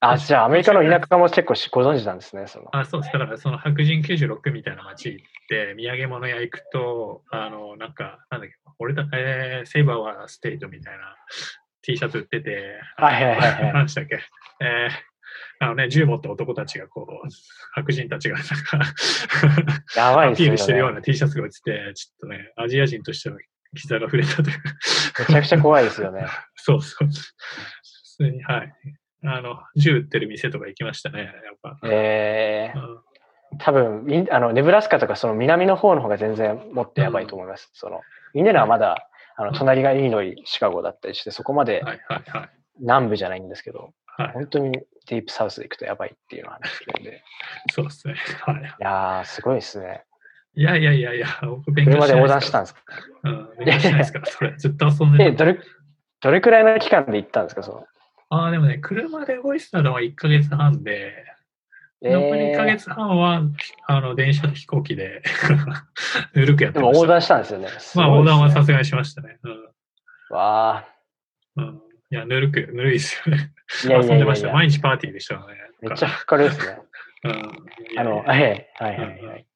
Speaker 2: あ、じゃあアメリカの田舎も結構しご存知なんですね。その
Speaker 1: あそうです。だから、その白人96みたいな街行って、土産物屋行くと、あの、なんか、なんだっけ、俺だ、えー、セイバーはステートみたいな T シャツ売ってて、
Speaker 2: はいはいはいはい
Speaker 1: 何でしたっけ、えー、あのね、銃持った男たちがこう、白人たちがなんか
Speaker 2: やばい
Speaker 1: アピール。してるような T シャツが売ってて、ちょっとね、アジア人としての膝が触れたというか、
Speaker 2: めちゃくちゃ怖いですよね。<laughs>
Speaker 1: そうそう。普通に、はい。あの、銃撃ってる店とか行きましたね、やっぱ。
Speaker 2: えー、
Speaker 1: うん
Speaker 2: 多分あのネブラスカとかその南の方の方が全然もっとやばいと思います。そのインディアナはまだあの隣がイリノイ、シカゴだったりして、そこまで。南部じゃないんですけど、
Speaker 1: はい、
Speaker 2: 本当にディープサウスで行くとやばいっていうのを話してるんで、
Speaker 1: そうですね。はい。
Speaker 2: いやー、すごいですね。
Speaker 1: いやいやいやいや、僕勉強
Speaker 2: 車で横断したんですか？
Speaker 1: うん、勉強してないですから、それ。ずっと遊んで。
Speaker 2: どれ、どれくらいの期間で行ったんですかその？
Speaker 1: ああ、でもね、車で動いてたのは1ヶ月半で、残り1ヶ月半は、あの、電車と飛行機で、ぬるくやってました。
Speaker 2: でも横断したんですよね。
Speaker 1: まあ、横断はさ
Speaker 2: す
Speaker 1: すがにしましたね。
Speaker 2: ごいですねわあ、
Speaker 1: うん。うん。いや、ぬるく、ぬるいですよね。
Speaker 2: いやい
Speaker 1: 遊んでました。毎日パーティーでしたよね。
Speaker 2: めっちゃふっかるですね。
Speaker 1: うん。
Speaker 2: あの、はいはいはいはい。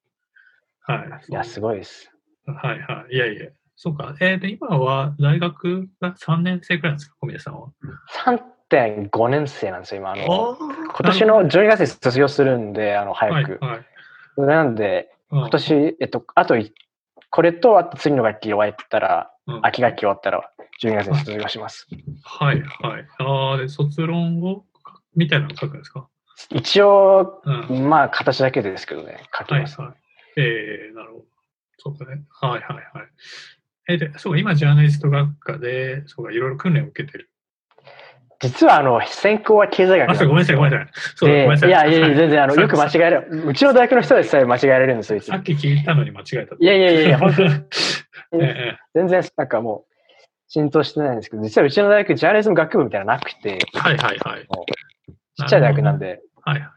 Speaker 1: はい。
Speaker 2: いや、すごいです。
Speaker 1: はいはい。いやいや。そうか。えー、で、今は大学が3年生くらいなんですか、小宮さんは？
Speaker 2: 3.5年生なんですよ、今。あの
Speaker 1: 今
Speaker 2: 今年の12月に卒業するんで、あの、早く。
Speaker 1: はいはい。
Speaker 2: なんで、
Speaker 1: 今
Speaker 2: 今年、えっと、あとい、これと、あと次の学期終わったら、
Speaker 1: うん、
Speaker 2: 秋学期終わったら、12月に卒業します。
Speaker 1: はいはい。ああ、で、卒論をみたいなの書くんですか？
Speaker 2: 一応、
Speaker 1: うん。
Speaker 2: まあ、形だけですけどね、書きます。
Speaker 1: はいはい。えー、なるほど。そうかね。はいはいはい。えー、で、そうか、今、ジャーナリスト学科で、そうか、いろいろ訓練を受けてる。
Speaker 2: 実は、あの、専攻は経済学
Speaker 1: あ、そう、ごめんなさい、ごめん
Speaker 2: さ
Speaker 1: なさい。そうだ、ごめんなさい。
Speaker 2: いやいやいや、全然、あの、
Speaker 1: さ
Speaker 2: よく間違える。うちの大学の人でさえ間違えられるんですよ、
Speaker 1: さっき聞いたのに間違えた。
Speaker 2: いやいやいや本当に。<laughs>
Speaker 1: ええ <laughs>
Speaker 2: 全然、なんかもう、浸透してないんですけど、実はうちの大学、ジャーナリズム学部みたいなのなくて、
Speaker 1: はいはいはい。
Speaker 2: ちっちゃい大学なんで、
Speaker 1: はいはい。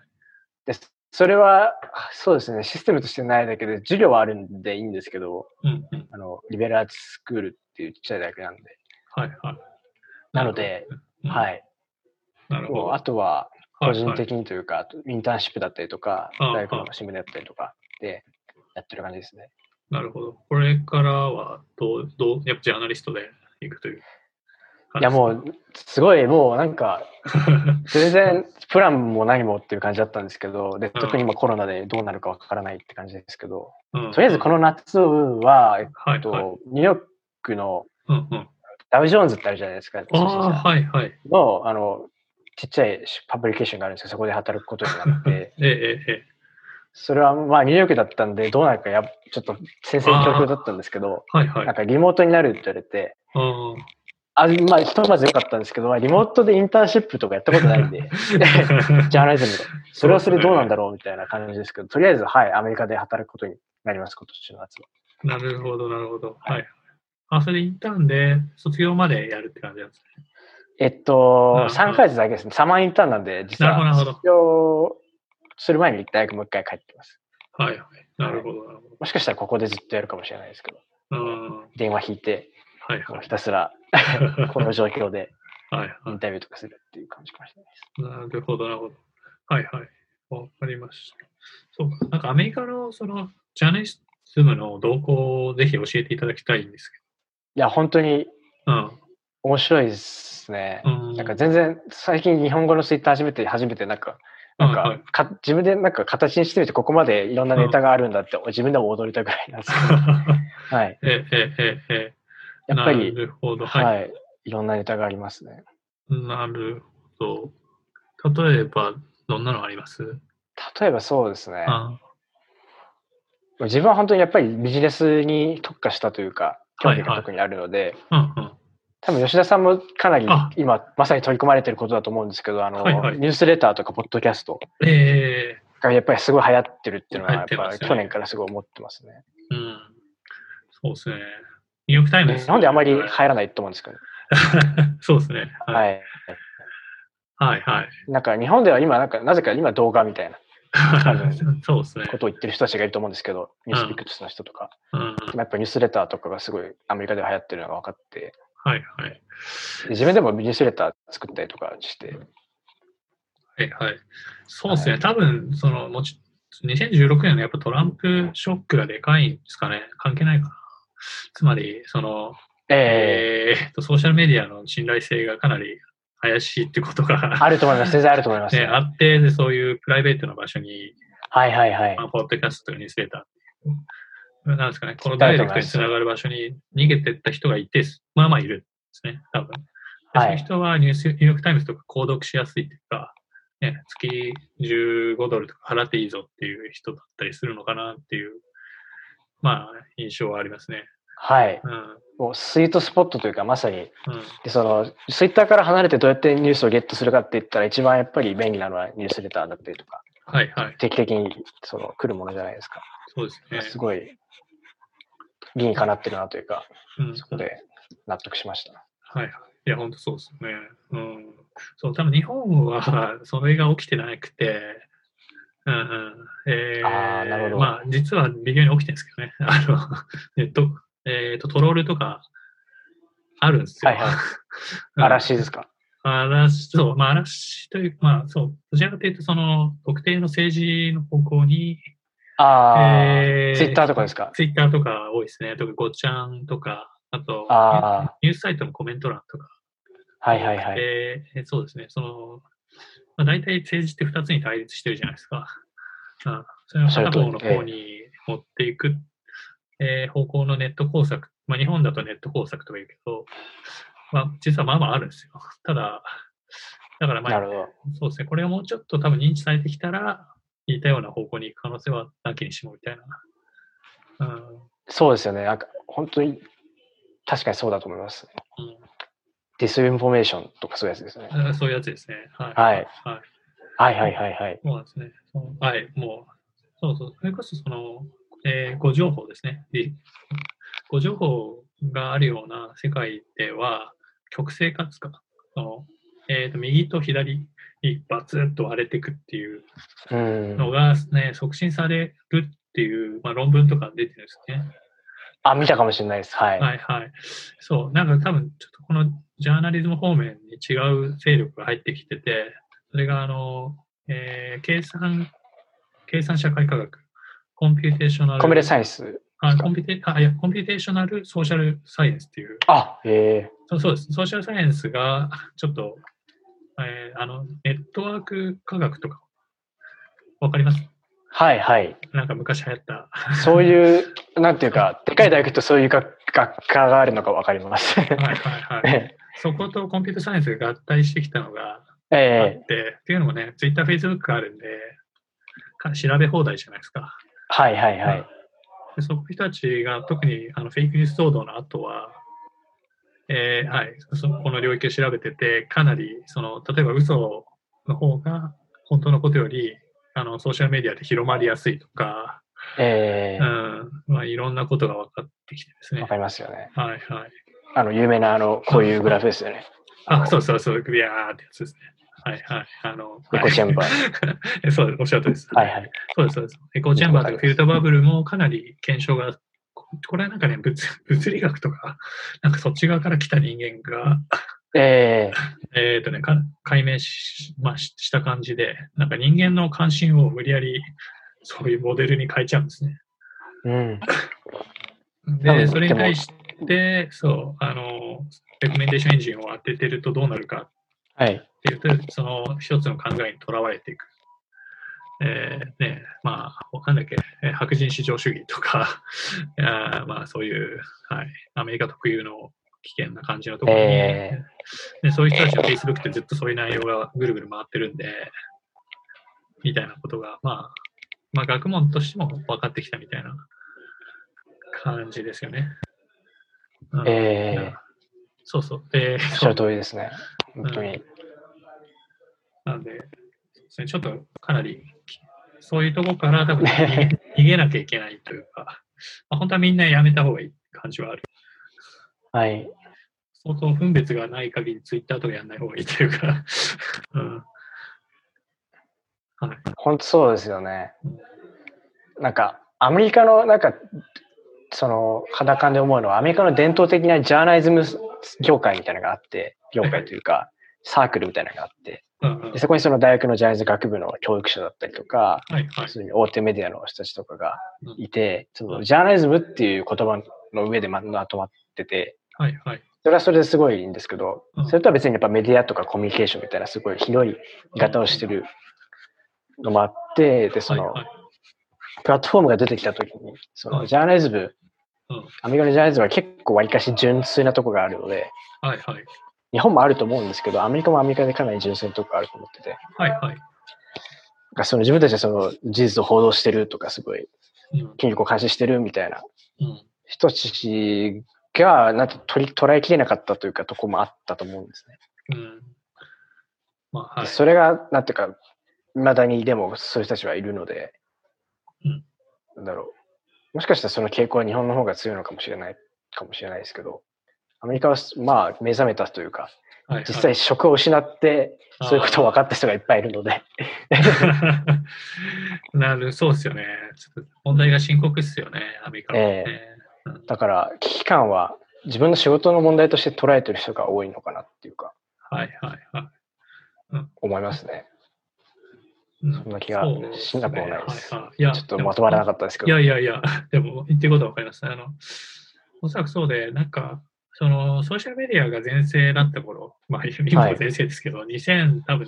Speaker 2: でそれは、そうですね、システムとしてないだけで、授業はあるんでいいんですけど、
Speaker 1: うんうん。
Speaker 2: あの、リベラーツスクールっていうちっちゃい大学なんで、
Speaker 1: はいはい。
Speaker 2: なので、
Speaker 1: うん、
Speaker 2: はい。
Speaker 1: なるほど。
Speaker 2: あとは、
Speaker 1: はい
Speaker 2: 個人的にというか、あとインターンシップだったりとか、大学の新聞でやったりとかでやってる感じですね。
Speaker 1: なるほど。これからはどう、どう、やっぱジャーナリストで行くという
Speaker 2: いやもう、すごいもうなんか、<laughs> 全然プランも何もっていう感じだったんですけど、で、
Speaker 1: うん
Speaker 2: 特に今コロナでどうなるかわからないって感じですけど、
Speaker 1: うん、
Speaker 2: とりあえずこの夏は、えっ
Speaker 1: はいはい。
Speaker 2: と、ニューヨークの
Speaker 1: うんうん。
Speaker 2: ダウジョーンズってあるじゃないですか。
Speaker 1: ああ、はいはい。
Speaker 2: の、あの、ちっちゃいパブリケーションがあるんですけど、そこで働くことになって、<laughs>
Speaker 1: ええ、ええ、え
Speaker 2: それはまあニューヨークだったんで、どうなるかやちょっと先生教育だったんですけど、
Speaker 1: え。はいはい。
Speaker 2: なんかリモートになるって言われて、
Speaker 1: あ
Speaker 2: まあ、ひとまず良かったんですけど、まあ、リモートでインターンシップとかやったことないんで、<laughs> <laughs> ジャーナリズムで。それはそれどうなんだろうみたいな感じですけど、とりあえず、はい、アメリカで働くことになります、今年の夏は。
Speaker 1: なるほど、なるほど。はい。あ、それでインターンで卒業までやるって感じなんですね。
Speaker 2: えっと
Speaker 1: うん、
Speaker 2: 3ヶ月だけですね。サマーインターンなんで、実は、卒業する前に大学もう一回帰ってきます。
Speaker 1: はいはい。なるほど、なるほ
Speaker 2: もしかしたらここでずっとやるかもしれないですけど、
Speaker 1: ど。うん。は
Speaker 2: 電話引いて、
Speaker 1: いはい。
Speaker 2: もうひたすら <laughs> この状況で
Speaker 1: はいは
Speaker 2: インタビューとかするっていう感じかもしれないです。
Speaker 1: い。なるほど、なるほど。はいはい。わかりました。そうか。なんかアメリカのそのジャーナリズムの動向をぜひ教えていただきたいんですけ
Speaker 2: いや、本当に
Speaker 1: ど。うん。
Speaker 2: 面白いですね。
Speaker 1: うん
Speaker 2: なんか全然、最近日本語のツイッター初めて、初めてなんか、なんか、
Speaker 1: はい
Speaker 2: 自分でなんか形にしてみて、ここまでいろんなネタがあるんだって、自分でも驚いたぐらいなんですけど、<laughs> はい。
Speaker 1: え、え、え、え。
Speaker 2: やっぱり、
Speaker 1: なるほど。
Speaker 2: はい、
Speaker 1: はい。
Speaker 2: い、ろんなネタがありますね。
Speaker 1: なるほど。例えば、どんなのあります？
Speaker 2: 例えばそうですね。
Speaker 1: あ
Speaker 2: 自分は本当にやっぱりビジネスに特化したというか、興味が特にあるので、
Speaker 1: うんうん。
Speaker 2: 多分吉田さんもかなり
Speaker 1: あ
Speaker 2: 今まさに取り込まれてることだと思うんですけど、あの、
Speaker 1: はいはい
Speaker 2: ニュースレターとかポッドキャスト
Speaker 1: ええ
Speaker 2: がやっぱりすごい流行ってるっていうのは、やってぱ去年からすごい思ってますね。
Speaker 1: うん。そうですね。ニューヨークタイムズ。
Speaker 2: 日本であまり流行らないと思うんですけど、<laughs>
Speaker 1: そうですね。はい。
Speaker 2: はい。
Speaker 1: はいはい。
Speaker 2: なんか日本では今、なんかなぜか今動画みたいな
Speaker 1: そうですね。
Speaker 2: ことを言ってる人たちがいると思うんですけど、ニュースピックスの人とか、
Speaker 1: うん。
Speaker 2: でもやっぱニュースレターとかがすごいアメリカでは流行ってるのが分かって、
Speaker 1: はいはい。
Speaker 2: で自分でもニュースレター作ったりとかして、
Speaker 1: はいはい。そうですね。多分、その、もち、2016年のやっぱトランプショックがでかいんですかね。関係ないかな。つまり、その、
Speaker 2: え
Speaker 1: えーと、ソーシャルメディアの信頼性がかなり怪しいってこと
Speaker 2: ー、
Speaker 1: が、
Speaker 2: あると思います。全然あると思います、
Speaker 1: ね、あって、で、そういうプライベートな場所に、
Speaker 2: はいはいはい
Speaker 1: ま。あ、ポッドキャストとかニュースレターなんですかね、このダイレクトにつながる場所に逃げてった人がいて、まあまあいるんですね、多分。で
Speaker 2: はい
Speaker 1: そういう人はニュースニューヨークタイムズとか購読しやすいっていうか、ね、月15ドルとか払っていいぞっていう人だったりするのかなっていう、まあ、印象はありますね。
Speaker 2: はい。
Speaker 1: うん。
Speaker 2: もうスイートスポットというか、まさに、
Speaker 1: うん。
Speaker 2: でそのツイッターから離れてどうやってニュースをゲットするかって言ったら、一番やっぱり便利なのはニュースレターだったりとか、
Speaker 1: はいはい。
Speaker 2: 定期的にその来るものじゃないですか。
Speaker 1: そうですね。
Speaker 2: すごい理にかなってるなというか、
Speaker 1: うん、
Speaker 2: そこで納得しました。
Speaker 1: はいはい。いや、本当そうですね。うん。そう、多分日本は <laughs> それが起きてなくて、うんうん。えー、
Speaker 2: あーなるほど
Speaker 1: まあ、実は微妙に起きてるんですけどね。あの、ネット、えっ、と、トロールとかあるんですよ。
Speaker 2: はいはい <laughs>
Speaker 1: うん
Speaker 2: 嵐ですか？
Speaker 1: 嵐、そう、まあ、嵐という、まあ、そう、どちらかというと、その、特定の政治の方向に、
Speaker 2: ああ、
Speaker 1: え
Speaker 2: ツイッターとかですか？
Speaker 1: ツイッターとか多いですね。特にごちゃんとか、あと、
Speaker 2: あ
Speaker 1: ニュースサイトのコメント欄とか、
Speaker 2: はいはいはい。
Speaker 1: えーそうですね、その、まあ、大体政治って2つに対立してるじゃないですか。うん、それを片方の方に持っていく、えー方向のネット工作、まあ、日本だとネット工作とか言うけど、まあ、実はまあまああるんですよ。<laughs> ただ、だからまあ。そうですね、これをもうちょっと多分認知されてきたら、似たような方向に行く可能性はなきにしもみたいな。うん
Speaker 2: そうですよね。なんか本当に確かにそうだと思います。
Speaker 1: うん
Speaker 2: ディスインフォメーションとかそういうやつですね。
Speaker 1: あそういうやつですね。はい。
Speaker 2: はい
Speaker 1: はい
Speaker 2: はいはいはいはい。
Speaker 1: そうなんですね。はい、もう、そうそう、それこそその、えー誤情報ですね。で誤情報があるような世界では、極性化ですか、そのえー、と右と左にバツッと割れていくっていう
Speaker 2: うん。
Speaker 1: のが、ね、促進されるっていう、まあ、論文とか出てるんですね。
Speaker 2: あ、見たかもしれないです。はい。
Speaker 1: はいはい。そう、なんか多分、ちょっとこのジャーナリズム方面に違う勢力が入ってきてて、それが、あの、えー計算、計算社会科学、 computational、
Speaker 2: コミュレ science。
Speaker 1: あ computa あいや computational social science っていう、
Speaker 2: あ、え
Speaker 1: そうそうです。 social science が、ちょっと、えーあの、ネットワーク科学とか、わかります？
Speaker 2: ー、はいはい。
Speaker 1: なんか昔流行った。
Speaker 2: そういう、<laughs> なんていうか、でかい大学とそういう学学科があるのがわかります。
Speaker 1: はいはいはい。そことコンピュータサイエンスが合体してきたのがあ
Speaker 2: ええ
Speaker 1: って、っていうのもね、Twitter、Facebook があるんで、か調べ放題じゃないですか。
Speaker 2: はいはいはい。
Speaker 1: でそこの人たちが特にあのフェイクニュース騒動の後は、えーはい、そこの領域を調べてて、かなりその例えば嘘の方が本当のことよりあのソーシャルメディアで広まりやすいとか、
Speaker 2: ええ
Speaker 1: うんまあ、いろんなことが分かってきてですね。
Speaker 2: わかりますよね。
Speaker 1: はいはい。
Speaker 2: あの、有名な、あの、こういうグラフですよね。
Speaker 1: あ、そうそうそう、ビヤーってやつですね。はいはい。あの、
Speaker 2: エコチェンバー。
Speaker 1: ー。<laughs> そう、おっしゃるとりです。
Speaker 2: はいはい。
Speaker 1: そうです、そうです。エコーチェンバーとかフィルターバブルもかなり検証が、ここれはなんかね、物物理学とか、なんかそっち側から来た人間が、
Speaker 2: え
Speaker 1: えっ、<laughs> とね、か解明し,、まあ、しした感じで、なんか人間の関心を無理やりそういうモデルに変えちゃうんですね。
Speaker 2: えうん。多 <laughs>
Speaker 1: で、
Speaker 2: 分
Speaker 1: それに対して、そう、あの、レコメンデーションエンジンを当ててるとどうなるか
Speaker 2: はい。
Speaker 1: っていうと、その一つの考えにとらわれていく。えーね、まあ、なんだっけ、えー白人至上主義とか、<laughs> あーまあそういう、はい、アメリカ特有の危険な感じのところに、
Speaker 2: え
Speaker 1: で、そういう人たちの Facebook ってずっとそういう内容がぐるぐる回ってるんで、みたいなことが、まあ、まあ学問としても分かってきたみたいな感じですよね。うん
Speaker 2: ええ
Speaker 1: そうそう。で、
Speaker 2: おっしゃる通りですね。本当に。
Speaker 1: なんで、そうでちょっとかなり、そういうとこから多分逃げ <laughs> 逃げなきゃいけないというか、まあ、本当はみんなやめた方がいい感じはある。
Speaker 2: はい。
Speaker 1: 相当分別がない限りツイッターとかやんない方がいいというか、<laughs> うん。はい。
Speaker 2: 本当そうですよね。なんか、アメリカの、なんか、その、肌感で思うのは、アメリカの伝統的なジャーナリズム業界みたいなのがあって、業界というか、サークルみたいなのがあって、でそこにその大学のジャーナリズム学部の教育者だったりとか、
Speaker 1: はいはい。
Speaker 2: 普。通に大手メディアの人たちとかが
Speaker 1: うん。
Speaker 2: いて、そのジャーナリズムっていう言葉の上でままとまってて、
Speaker 1: はいはい。
Speaker 2: それはそれですごいいいんですけど
Speaker 1: うん、
Speaker 2: それとは別にやっぱメディアとかコミュニケーションみたいなすごい広い見方をしてるのもあって、で、その、プラットフォームが出てきたときに、そ
Speaker 1: はい
Speaker 2: のジャーナリズム、
Speaker 1: うん
Speaker 2: アメリカのジャーナリズムは結構わりかし純粋なとこがあるので、
Speaker 1: はいはい。
Speaker 2: 日本もあると思うんですけど、アメリカもアメリカでかなり純粋なとこがあると思ってて、
Speaker 1: はいはい。
Speaker 2: かその自分たちはその事実を報道してるとか、すごい
Speaker 1: うん
Speaker 2: 権力を監視してるみたいな
Speaker 1: うん
Speaker 2: 人たちが、なんて取り捉えきれなかったというか、とこもあったと思うんですね。
Speaker 1: うん。まあはい。
Speaker 2: それが、なんていうか、未だにでもそういう人たちはいるので、
Speaker 1: うん
Speaker 2: なんだろう。もしかしたらその傾向は日本の方が強いのかもしれない、かもしれないですけど、アメリカは、まあ、目覚めたというか、
Speaker 1: はいはい。
Speaker 2: 実際職を失って、そういうことを分かった人がいっぱいいるので、<laughs>
Speaker 1: なる、そうですよね。問題が深刻ですよね、アメリカの、ね。うん。
Speaker 2: だから危機感は自分の仕事の問題として捉えてる人が多いのかなっていうか、
Speaker 1: はいはいはい。
Speaker 2: 思いますね。
Speaker 1: うん
Speaker 2: そんな気がしなくもないです。
Speaker 1: はいはい。いや
Speaker 2: ちょっとまとまらなかったですけど。
Speaker 1: いやいやいや、でも言ってることはわかります。あの、おそらくそうで、なんか、そのソーシャルメディアが全盛だった頃、まあ今も全盛ですけど、2000多分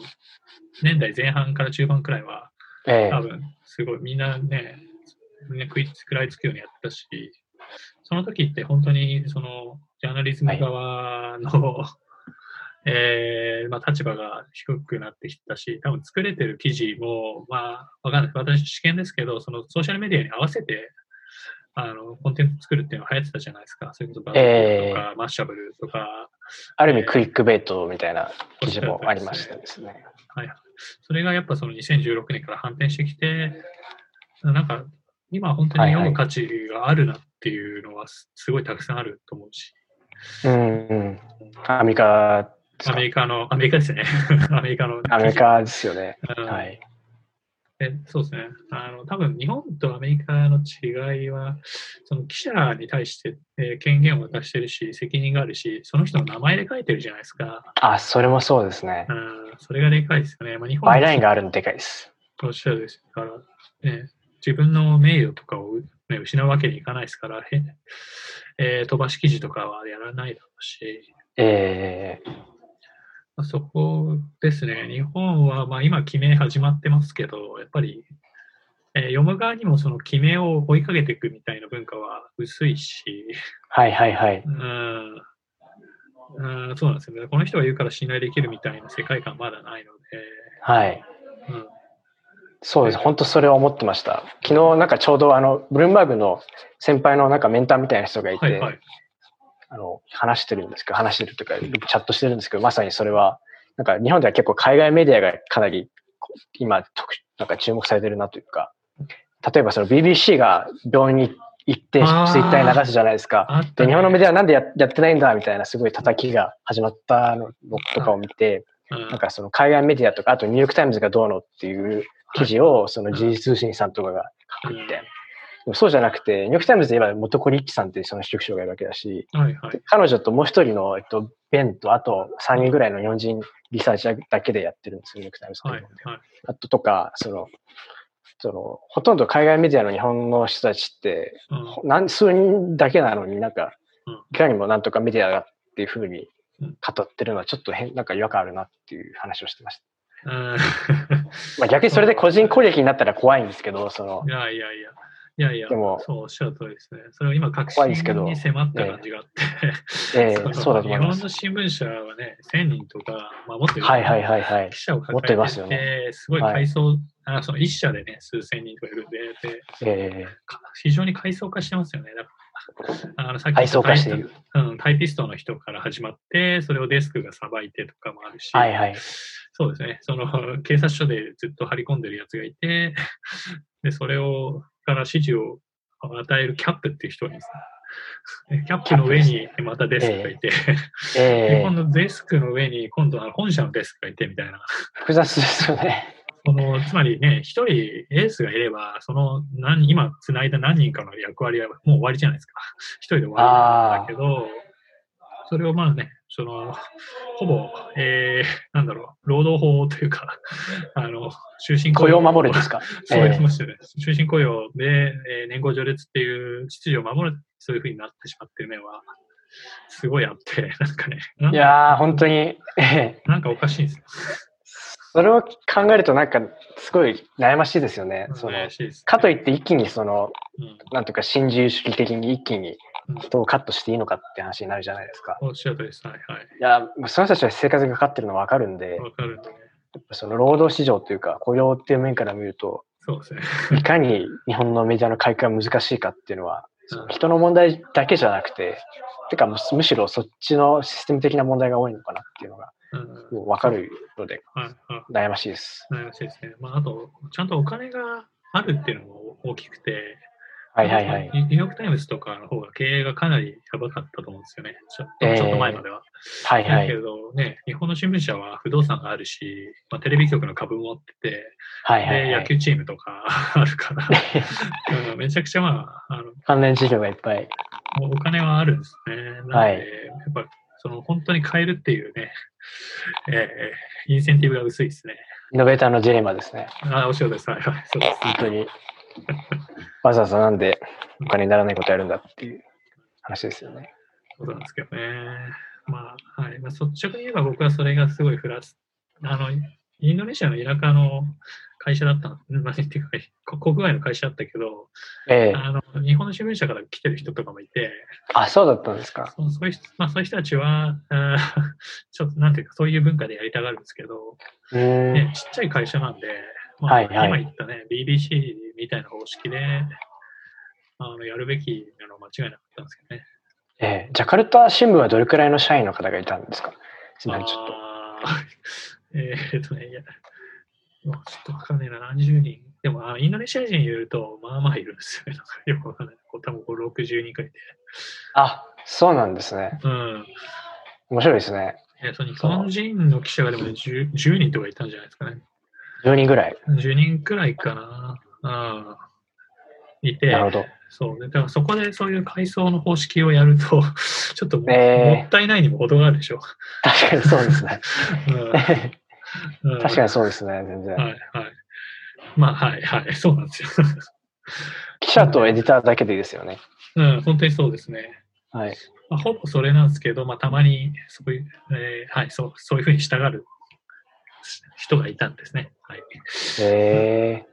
Speaker 1: 年代前半から中盤くらいは、
Speaker 2: ええ。
Speaker 1: 多分すごいみんなね、みんな食い食らいつくようにやったし、その時って本当にそのジャーナリズム側の、えーまあ、立場が低くなってきたし、多分作れてる記事も、まあ、わかんない。私、試験ですけど、そのソーシャルメディアに合わせて、あの、コンテンツ作るっていうのが流行ってたじゃないですか。それこそバズ
Speaker 2: え
Speaker 1: とか、マッシャブルとか、
Speaker 2: ある意味クイックベイトみたいな記事もありましたですね。
Speaker 1: はい。それがやっぱその2016年から反転してきて、なんか今本当に読む価値があるなっていうのはすすごいたくさんあると思うし、
Speaker 2: うん、うん。アメリカ
Speaker 1: アメリカの、アメリカですね。<laughs> アメリカの。
Speaker 2: アメリカですよね。
Speaker 1: うん
Speaker 2: はい。
Speaker 1: えそうですね。あの、多分日本とアメリカの違いは、その記者に対して、えー権限を渡してるし、責任があるし、その人の名前で書いてるじゃないですか。
Speaker 2: あ、それもそうですね
Speaker 1: う。ん、それがでかいですよね。まあ、日本
Speaker 2: バイラインがあるのでかいです。
Speaker 1: おっしゃるですから、ね、自分の名誉とかを、ね、失うわけにいかないですから、へえー飛ばし記事とかはやらないだろうし、
Speaker 2: ええ
Speaker 1: まあ、そこですね、日本は、まあ、今、記名始まってますけど、やっぱり、えー読む側にもその決めを追いかけていくみたいな文化は薄いし、
Speaker 2: はいはいはい。
Speaker 1: うん、うんそうなんですよね。この人が言うから信頼できるみたいな世界観まだないので、
Speaker 2: はい。
Speaker 1: うん、
Speaker 2: そうです。本当それは思ってました。昨日なんかちょうどあの、ブルームバーグの先輩のなんかメンターみたいな人がいて、
Speaker 1: はいはい。
Speaker 2: あの、話してるんですけど、話してるというか、チャットしてるんですけど、まさにそれは、なんか日本では結構海外メディアがかなり今特、なんか注目されてるなというか、例えばその BBC が病院に行ってツイッターに流すじゃないですか。で日本のメディアなんでややってないんだみたいなすごい叩きが始まったのとかを見て、
Speaker 1: うん。
Speaker 2: なんかその海外メディアとか、あとニューヨークタイムズがどうのっていう記事をその時事通信さんとかが書くみたいな。でもそうじゃなくて、ニューヨークタイムズで言えばモトコ・リッチさんっていうその支局長がいるわけだし、
Speaker 1: はいはい。
Speaker 2: 彼女ともう一人の、えっと、ベンと、あと3人ぐらいの日本人リサーチャーだけでやってるんですよ、ニューヨークタイムズの
Speaker 1: はいはい。
Speaker 2: あととか、その、その、ほとんど海外メディアの日本の人たちって、
Speaker 1: うん
Speaker 2: 数人だけなのになんか
Speaker 1: うん、
Speaker 2: いかにもなんとかメディアがっていうふうに
Speaker 1: うん
Speaker 2: 語ってるのはちょっと変、なんか違和感あるなっていう話をしてました。
Speaker 1: うん <laughs>
Speaker 2: まあ逆にそれで個人攻撃になったら怖いんですけど、その
Speaker 1: い、やいやいや。いやいや、
Speaker 2: でも
Speaker 1: そうおっしゃる通りですね。それを今、
Speaker 2: 核
Speaker 1: 心に迫った感じがあって、
Speaker 2: ええ <laughs>
Speaker 1: そ
Speaker 2: うだと思います
Speaker 1: 日本の。新聞社はね、1000人とか、まあ、もっといる
Speaker 2: はいはいはいはい
Speaker 1: 記。者を
Speaker 2: もっといますよ
Speaker 1: 抱えてて、すごい階層、あその一社でね、数千人とかいるんで、で
Speaker 2: え
Speaker 1: か非常に階層化してますよね。だからあのさっき
Speaker 2: 階層化している
Speaker 1: タイうん、タイピストの人から始まって、それをデスクがさばいてとかもあるし、
Speaker 2: えはいはい。
Speaker 1: そうですね、その警察署でずっと張り込んでるやつがいて、でそれをから指示を与えるキャップっていう人がすね。キャップの上にまたデスクがいて、で
Speaker 2: ええ <laughs>
Speaker 1: 今度デスクの上に今度は本社のデスクがいてみたいな。
Speaker 2: 複雑ですよね。
Speaker 1: そのつまりね、一人エースがいれば、その何今つないだ何人かの役割はもう終わりじゃないですか。一人で終わりなんだけど、それをまあね、その、ほぼ、えー、なんだろう、労働法というか、あの、終身
Speaker 2: 雇用を守るですか？<laughs>
Speaker 1: そう
Speaker 2: ええ
Speaker 1: 言いましたよね。終身雇用で、えー年功序列っていう秩序を守る、そういうふうになってしまってる面は、すごいあって、<laughs> なんかね、
Speaker 2: いやー、本当に、ええ
Speaker 1: なんかおかしいんですよ。
Speaker 2: それを考えるとなんかすごい悩ましいですよね。その
Speaker 1: 怪しいですね
Speaker 2: かといって一気にその、
Speaker 1: うん
Speaker 2: なんとか新自由主義的に一気に
Speaker 1: うん
Speaker 2: 人をカットしていいのかって話になるじゃないですか。
Speaker 1: おっしゃるとりです。はいはい。
Speaker 2: いや、その人たちは生活がかかってるのはわかるんで、
Speaker 1: わかるんでね。
Speaker 2: やっぱその労働市場というか雇用っていう面から見ると、
Speaker 1: そうですね。
Speaker 2: いかに日本のメディアの改革が難しいかっていうのは、<laughs> その
Speaker 1: うん
Speaker 2: 人の問題だけじゃなくて、てかむむしろそっちのシステム的な問題が多いのかなっていうのが
Speaker 1: うん
Speaker 2: もうわかるので。悩ましいです。
Speaker 1: 悩ましいですね。まあ、あと、ちゃんとお金があるっていうのも大きくて、
Speaker 2: はいはいはい。
Speaker 1: ニューヨーク・タイムズとかの方が経営がかなりやばかったと思うんですよね。ちょ
Speaker 2: えー
Speaker 1: ちょっと前までは。
Speaker 2: はいはい
Speaker 1: だけ。どね、日本の新聞社は不動産があるし、まあ、テレビ局の株持ってて、
Speaker 2: はいはい
Speaker 1: で野
Speaker 2: はい。
Speaker 1: 球チームとか <laughs> あるから、<laughs> うんめちゃくちゃまあ、あの
Speaker 2: 関連事業がいっぱい。
Speaker 1: お金はあるんですね。なので、
Speaker 2: はい
Speaker 1: やっぱその本当に変えるっていうね、えーインセンティブが薄いですね。
Speaker 2: イノベーターのジレンマですね。
Speaker 1: あ、お仕事です。はいはい、そうです。
Speaker 2: 本当に。わざわざなんでお金にならないことやるんだっていう話ですよね。
Speaker 1: そうなんですけどね。まあ、はい。まあ、率直に言えば僕はそれがすごいフラス、あの、インドネシアの田舎の会社だったの、まあ、っていうか、こ国外の会社だったけど、
Speaker 2: ええ
Speaker 1: あの日本の新聞社から来てる人とかもいて、
Speaker 2: あ、そうだったんですか。
Speaker 1: そうそういう人まあ、そういう人たちは、あーちょっとなんていうか、そういう文化でやりたがるんですけど。ね、ちっちゃい会社なんで、まあ
Speaker 2: はいはい
Speaker 1: 今言ったね、BBC みたいな方式で、あのやるべきなのは間違いなかったんですけどね。
Speaker 2: ええジャカルタ新聞はどれくらいの社員の方がいたんですか？ちょっと。<laughs>
Speaker 1: えーっとね、いや、もうちょっとわかんないな、何十人。でも、あインドネシア人いると、まあまあいるんですよよくわかんない。多分こう60人くらいいて。
Speaker 2: あ、そうなんですね。
Speaker 1: うん。
Speaker 2: 面白いですね。
Speaker 1: えその日本人の記者がでもね 10, 10人とかいたんじゃないですかね。
Speaker 2: 10人ぐらい。
Speaker 1: 10人くらいかな。うん。いて、
Speaker 2: なるほど。
Speaker 1: そう。でだからそこでそういう階層の方式をやると、<laughs> ちょっとも,、ったいないにも程があるでしょ。
Speaker 2: 確かにそうですね。<laughs>
Speaker 1: うんうん
Speaker 2: 確かにそうですね、全然。
Speaker 1: はいはい。まあはいはい、そうなんですよ。<laughs>
Speaker 2: 記者とエディターだけでいいですよね。
Speaker 1: うん、本当にそうですね。
Speaker 2: はい。
Speaker 1: まあ、ほぼそれなんですけど、まあ、たまにそういう、えーはい、そうそういうふうに従う人がいたんですね。はい。
Speaker 2: え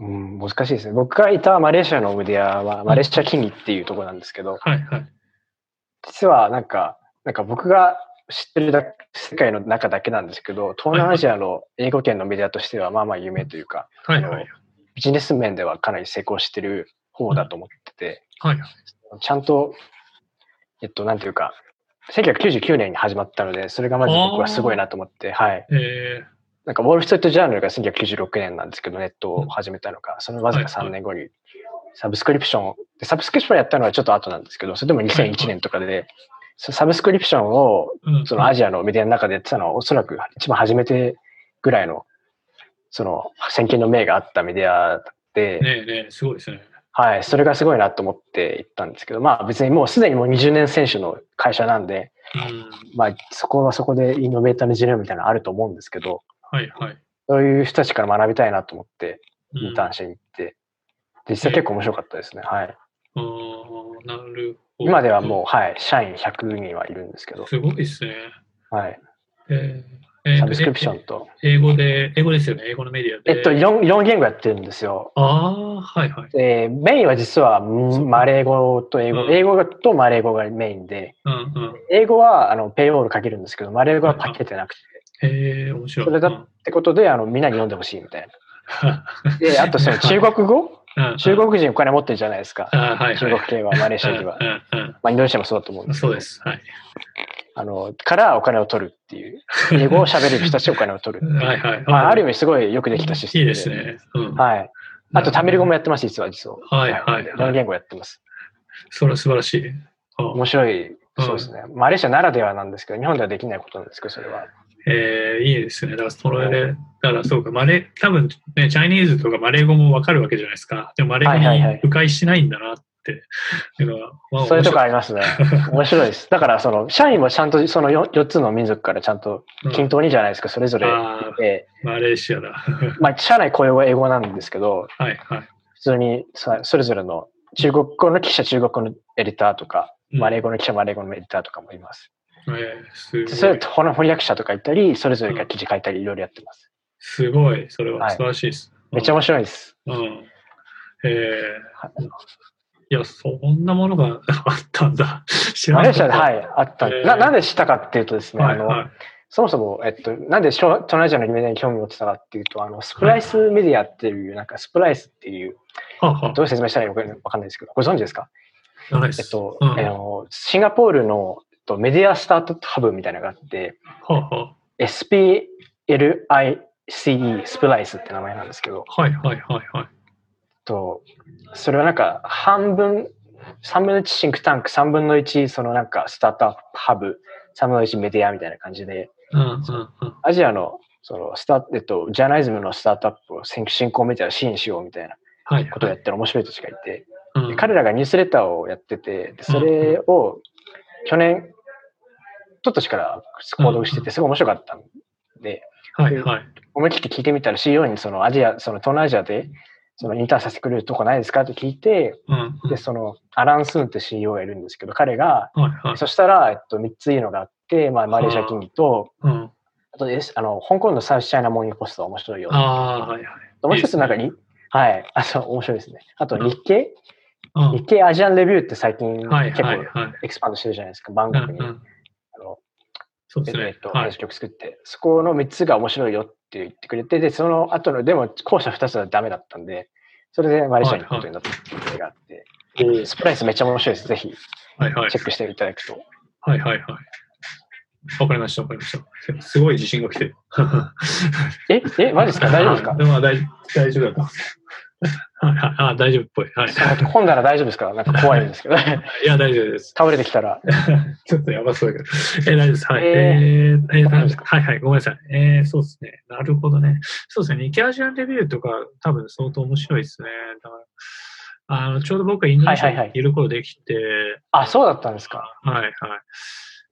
Speaker 2: ー、うん、難しいですね。僕がいたマレーシアのメディアは、マレーシアキニっていうところなんですけど、
Speaker 1: はいはい。
Speaker 2: 実はなんか、なんか僕が知ってるだ世界の中だけなんですけど、東南アジアの英語圏のメディアとしてはまあまあ有名というか、
Speaker 1: はいはい。
Speaker 2: ビジネス面ではかなり成功してる方だと思ってて、
Speaker 1: はい
Speaker 2: ちゃんと、えっと、なんていうか、1999年に始まったので、それがまず僕はすごいなと思って、はい。
Speaker 1: え
Speaker 2: なんか、ウォール・ストリート・ジャーナルが1996年なんですけど、ネットを始めたのが、そのわずか3年後に、サブスクリプションを、でサブスクリプションやったのはちょっと後なんですけど、それでも2001年とかで、そサブスクリプションを、そのアジアのメディアの中でやってたのは、おそらく一番初めてぐらいの、その、先見の明があったメディアで、
Speaker 1: ねえねえ、すごいですね。
Speaker 2: はい、それがすごいなと思って行ったんですけど、まあ別にもうすでにもう20年選手の会社なんで、
Speaker 1: うん。
Speaker 2: まあそこはそこでイノベーターのジレンマみたいなのあると思うんですけど、
Speaker 1: はいはい。
Speaker 2: そういう人たちから学びたいなと思って
Speaker 1: うん
Speaker 2: インターンしに行って、実際結構面白かったですね。はい。
Speaker 1: あーなるほど。
Speaker 2: 今ではもう、はい、社員100人はいるんですけど、
Speaker 1: すごいですね。
Speaker 2: はい。
Speaker 1: えーえー
Speaker 2: サブスクリプションと。
Speaker 1: え英語で、英語ですよね、英語のメディアで。
Speaker 2: えっと、4, 4言語やってるんですよ。
Speaker 1: ああ、はいはい。
Speaker 2: で、メインは実はんマレー語と英語、
Speaker 1: うん
Speaker 2: 英語とマレー語がメインで、
Speaker 1: うんうん。
Speaker 2: 英語はあのペイロールかけるんですけど、マレー語はかけてなくて、
Speaker 1: へえ、面白い。
Speaker 2: それだってことで、あの、みんなに読んでほしいみたいな。で、あとその <laughs> 中国語？
Speaker 1: うん
Speaker 2: 中国人お金持ってるじゃないですか。
Speaker 1: はいはい
Speaker 2: 中国系は、マレーシアには
Speaker 1: う。んうん
Speaker 2: まあ、インドネシアもそうだと思うん
Speaker 1: うん
Speaker 2: です。
Speaker 1: そうです。はい。
Speaker 2: あの、からお金を取るっていう。<laughs> 英語を喋れる人たちお金を取る。
Speaker 1: はいはい。
Speaker 2: まあ、ある意味すごいよくできたシステム
Speaker 1: いいですね。うん。
Speaker 2: はい。あと、タミル語もやってます、実は、実は。
Speaker 1: はいはいはい
Speaker 2: 4言語やってます。
Speaker 1: それは素晴らしい。あ
Speaker 2: 面白い、そうですね。マレーシアならではなんですけど、日本ではできないことなんですけど、それは。
Speaker 1: えー、いいですね。だから、それで、だからそうか、マレー、多分ね、チャイニーズとかマレー語もわかるわけじゃないですか。でも、マレー語に迂回しないんだなっていうのは、まあ
Speaker 2: そういうとこあ
Speaker 1: 面
Speaker 2: りますね。面白いです。だから、その、社員もちゃんとその 4, 4つの民族からちゃんと均等にじゃないですか、それぞれ。
Speaker 1: マレーシアだ。
Speaker 2: まあ、社内雇用は英語なんですけど、
Speaker 1: はいはい。
Speaker 2: 普通にそそれぞれの中国語の記者、中国語のエディターとか、
Speaker 1: うん
Speaker 2: マレー語の記者、マレー語のエディターとかもいます。
Speaker 1: えー、す
Speaker 2: でそれ。と翻訳者とかいたり、それぞれが記事書いたり、いろいろやってます。
Speaker 1: すごい。それは
Speaker 2: はい
Speaker 1: 素晴らしいです。
Speaker 2: めっちゃ面白いです。
Speaker 1: うん。えー、いや、そんなものが <laughs> あったんだ。知ら
Speaker 2: マレーシアで、
Speaker 1: なかった。
Speaker 2: はい、あった
Speaker 1: えー
Speaker 2: な。なんで知ったかっていうとですね、あの、
Speaker 1: はいはい。
Speaker 2: そもそも、えっと、なんで東南アジアのメディアに興味を持ってたかっていうと、あの、スプライスメディアっていう、なんかスプライスっていう、
Speaker 1: はあはあ
Speaker 2: どう説明したらいいのかわかんないですけど、ご存知ですか？えっと、
Speaker 1: うん
Speaker 2: あのシンガポールのえっとメディアスタートハブみたいなのがあって、
Speaker 1: はあは
Speaker 2: SPLICE スプライスって名前なんですけど、
Speaker 1: あはいはいはいはい。
Speaker 2: とそれはなんか半分、3分の1シンクタンク、3分の1そのなんかスタートアップハブ、3分の1メディアみたいな感じで、
Speaker 1: うんうんうん。
Speaker 2: アジアのそのスタえっと、ジャーナリズムのスタートアップを先進行メディアを支援しようみたいな。
Speaker 1: はい
Speaker 2: ことをやってる面白い人たちがいて、
Speaker 1: うん。
Speaker 2: で彼らがニュースレターをやってて、でそれを去年、ちょっとしから購読してて、すごい面白かったんで、
Speaker 1: はいはい。
Speaker 2: 思い切って聞いてみたら CEO にそのアジア、その東南アジアでそのインターンさせてくれるとこないですか？って聞いて、
Speaker 1: うんうん
Speaker 2: で、そのアラン・スーンって CEO がいるんですけど、彼が、
Speaker 1: はいはい。
Speaker 2: そしたら、えっと、3ついいのがあって、まあ、マレーシア金利と、
Speaker 1: うん。
Speaker 2: あとです、あの、香港のサウスチャイナモーニングポストは面白いよ。
Speaker 1: ああ、はいはい。
Speaker 2: もう一つなんか
Speaker 1: いい
Speaker 2: に、はい、あ、そう、面白いですね。あと日経、
Speaker 1: うん
Speaker 2: 日経アジアンレビューって最近
Speaker 1: はい
Speaker 2: 結構。エクスパンドしてるじゃないですか、バンコクに、
Speaker 1: うんうん。
Speaker 2: あの
Speaker 1: そうですね
Speaker 2: えっ。と、
Speaker 1: はい
Speaker 2: 編集。局作って、そこの3つが面白いよって言ってくれて、で、その後の、でも、後者2つはダメだったんで、それでマレーシアに行くことになったっていうのがあって、でスプライスめっちゃ面白いです。ぜひ
Speaker 1: はいはい
Speaker 2: チェ。ックしていただくと。
Speaker 1: はいはいはい。わかりました、わかりました。すごい自信が来てる。
Speaker 2: ええマジですか？大丈夫ですか？<laughs>
Speaker 1: でも大大丈夫だと。はいはいあ大丈夫っぽい。はい。
Speaker 2: 本なら大丈夫ですかなんか怖いんですけど。<laughs>
Speaker 1: いや、大丈夫です。
Speaker 2: 倒れてきたら。<laughs>
Speaker 1: ちょっとやばそうだけど。えー、大丈夫です。はい。
Speaker 2: え
Speaker 1: えー、えー、
Speaker 2: わか？りました
Speaker 1: はいはい、ごめんなさい。えー、そうですね。なるほどね。そうですね。日経アジアンレビューとか多分相当面白いですね。だから、あの、ちょうど僕がインドネシア
Speaker 2: はいはいはい
Speaker 1: にいる頃できて、
Speaker 2: あ、そうだったんですか。
Speaker 1: はいはい。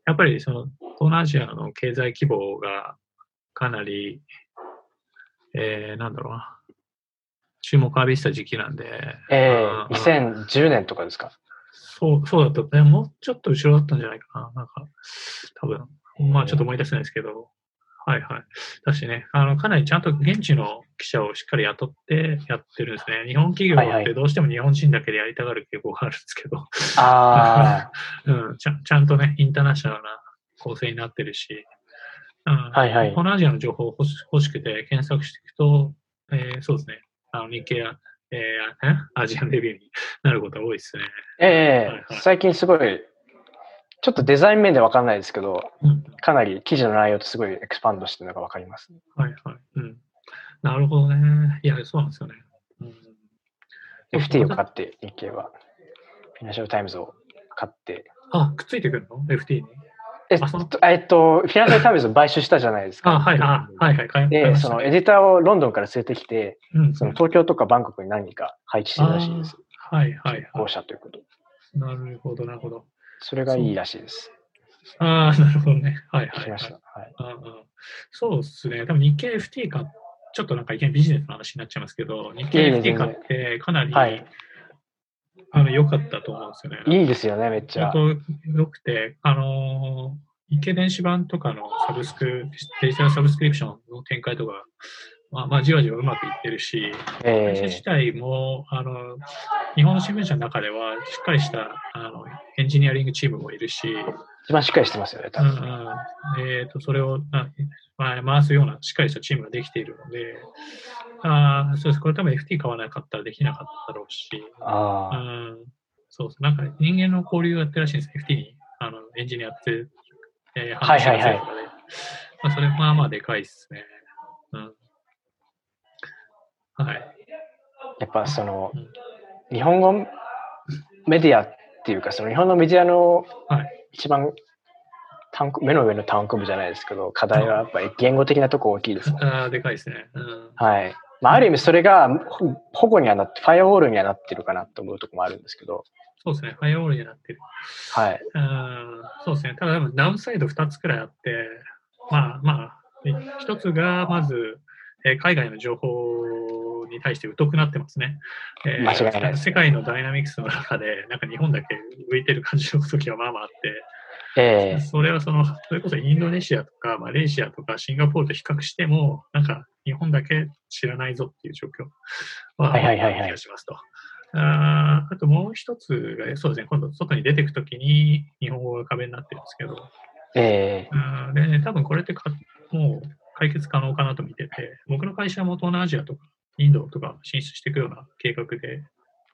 Speaker 1: やっぱりその東南アジアの経済規模がかなり、えー、なんだろうな。注目を浴びてた時期なんで。
Speaker 2: え
Speaker 1: うん
Speaker 2: ー、2010年とかですか？
Speaker 1: そう、そうだった。ね、もうちょっと後ろだったんじゃないかな。なんか、多分、まあちょっと思い出せないですけど、はいはい。だしね、あの、かなりちゃんと現地の記者をしっかり雇ってやってるんですね。日本企業ってどうしても日本人だけでやりたがる傾向があるんですけど、
Speaker 2: あ <laughs>
Speaker 1: うん、ちゃんちゃんとね、インターナショナルな構成になってるし、うん
Speaker 2: はいはい
Speaker 1: このアジアの情報欲し欲しくて検索していくと、えーそうですね、あの日経や、えーえ？アジアンレビューに <laughs> なることが多いですね。
Speaker 2: あ、ええ
Speaker 1: はいはい
Speaker 2: 最近すごい、ちょっとデザイン面でわかんないですけど、
Speaker 1: うん
Speaker 2: かなり記事の内容とすごい expand してるのがわかります。
Speaker 1: はいはい。うん。なるほどね。いや、そうなんですよね。うん、
Speaker 2: FT を買って、日経は。フィナンシャルタイムズを買って。
Speaker 1: あ、くっついてくるの ?FT に？
Speaker 2: え
Speaker 1: あその
Speaker 2: えっと、フィナンシャルタイムズを買収したじゃないですか。
Speaker 1: あ、はい、あ、はい、はい。
Speaker 2: で、そのエディターをロンドンから連れてきて、
Speaker 1: うん、
Speaker 2: その東京とかバンコクに何人か配置してるらしいです。
Speaker 1: はい、はい、は
Speaker 2: 校舎ということ。
Speaker 1: い。なるほど、なるほど。
Speaker 2: それがいいらしいです。
Speaker 1: ああ、<laughs> なるほどね。はい、はい。
Speaker 2: 聞きました。
Speaker 1: はい
Speaker 2: はい。
Speaker 1: うんうんそうですね。多分日経 FT か、ちょっとなんかいきなりビジネスの話になっちゃいますけど、日経 FT
Speaker 2: 全然
Speaker 1: 買ってかなり、
Speaker 2: はい
Speaker 1: あの良かったと思うんですよね。
Speaker 2: いいですよね、めっちゃ。
Speaker 1: 本当良くて、あのー、日経電子版とかのサブスク、デジタルサブスクリプションの展開とか、まあ、まあ、じわじわうまくいってるし、会社
Speaker 2: え
Speaker 1: 自体も、あの、日本の新聞社の中では、しっかりした、あの、エンジニアリングチームもいるし、
Speaker 2: ー、一番しっかりしてますよね、多
Speaker 1: うんう
Speaker 2: 分。
Speaker 1: ん、えっ、と、それを、あまあ、回すようなしっかりしたチームができているので、あーそうです。これ多分 FT 買わなかったらできなかっただろうし、う
Speaker 2: ああ、
Speaker 1: ん、そうそう、なんか人間の交流をやってるらしいんです FT に、あの、エンジニアって、えー、
Speaker 2: はいはいはい
Speaker 1: 話がついてるのでまあ、それ、まあまあでかいですね。うん。はい。
Speaker 2: やっぱその
Speaker 1: うん、
Speaker 2: 日本語メディアっていうか、その日本のメディアの
Speaker 1: はい。
Speaker 2: 一番単目の上の単行部じゃないですけど、課題はやっぱり言語的なとこ大きいですもん。
Speaker 1: あーでかいですね。うん。
Speaker 2: はい。まあ、ある意味それがほ保護にはなって、ファイアウォールにはなってるかなと思うところもあるんですけど、
Speaker 1: そうですね。ファイアウォールになってる。
Speaker 2: はい。
Speaker 1: うんそうですね。ただ、多分ダウンサイド2つくらいあって、まあまあ、一つがまず、えー海外の情報に対して疎くなってますね。えー
Speaker 2: 間違いないね
Speaker 1: 世界のダイナミクスの中で、なんか日本だけ浮いてる感じの時はまあまああって、
Speaker 2: ええ
Speaker 1: それはその、それこそインドネシアとかマレーシアとかシンガポールと比較しても、なんか日本だけ知らないぞっていう状況は、
Speaker 2: はいはいはいはい
Speaker 1: 気がしますと。あーあともう一つが、そうですね、今度外に出ていくときに日本語が壁になってるんですけど、
Speaker 2: ええ
Speaker 1: うんで、ね、多分これってかもう解決可能かなと見てて、僕の会社も東南アジアとかインドとか進出していくような計画で、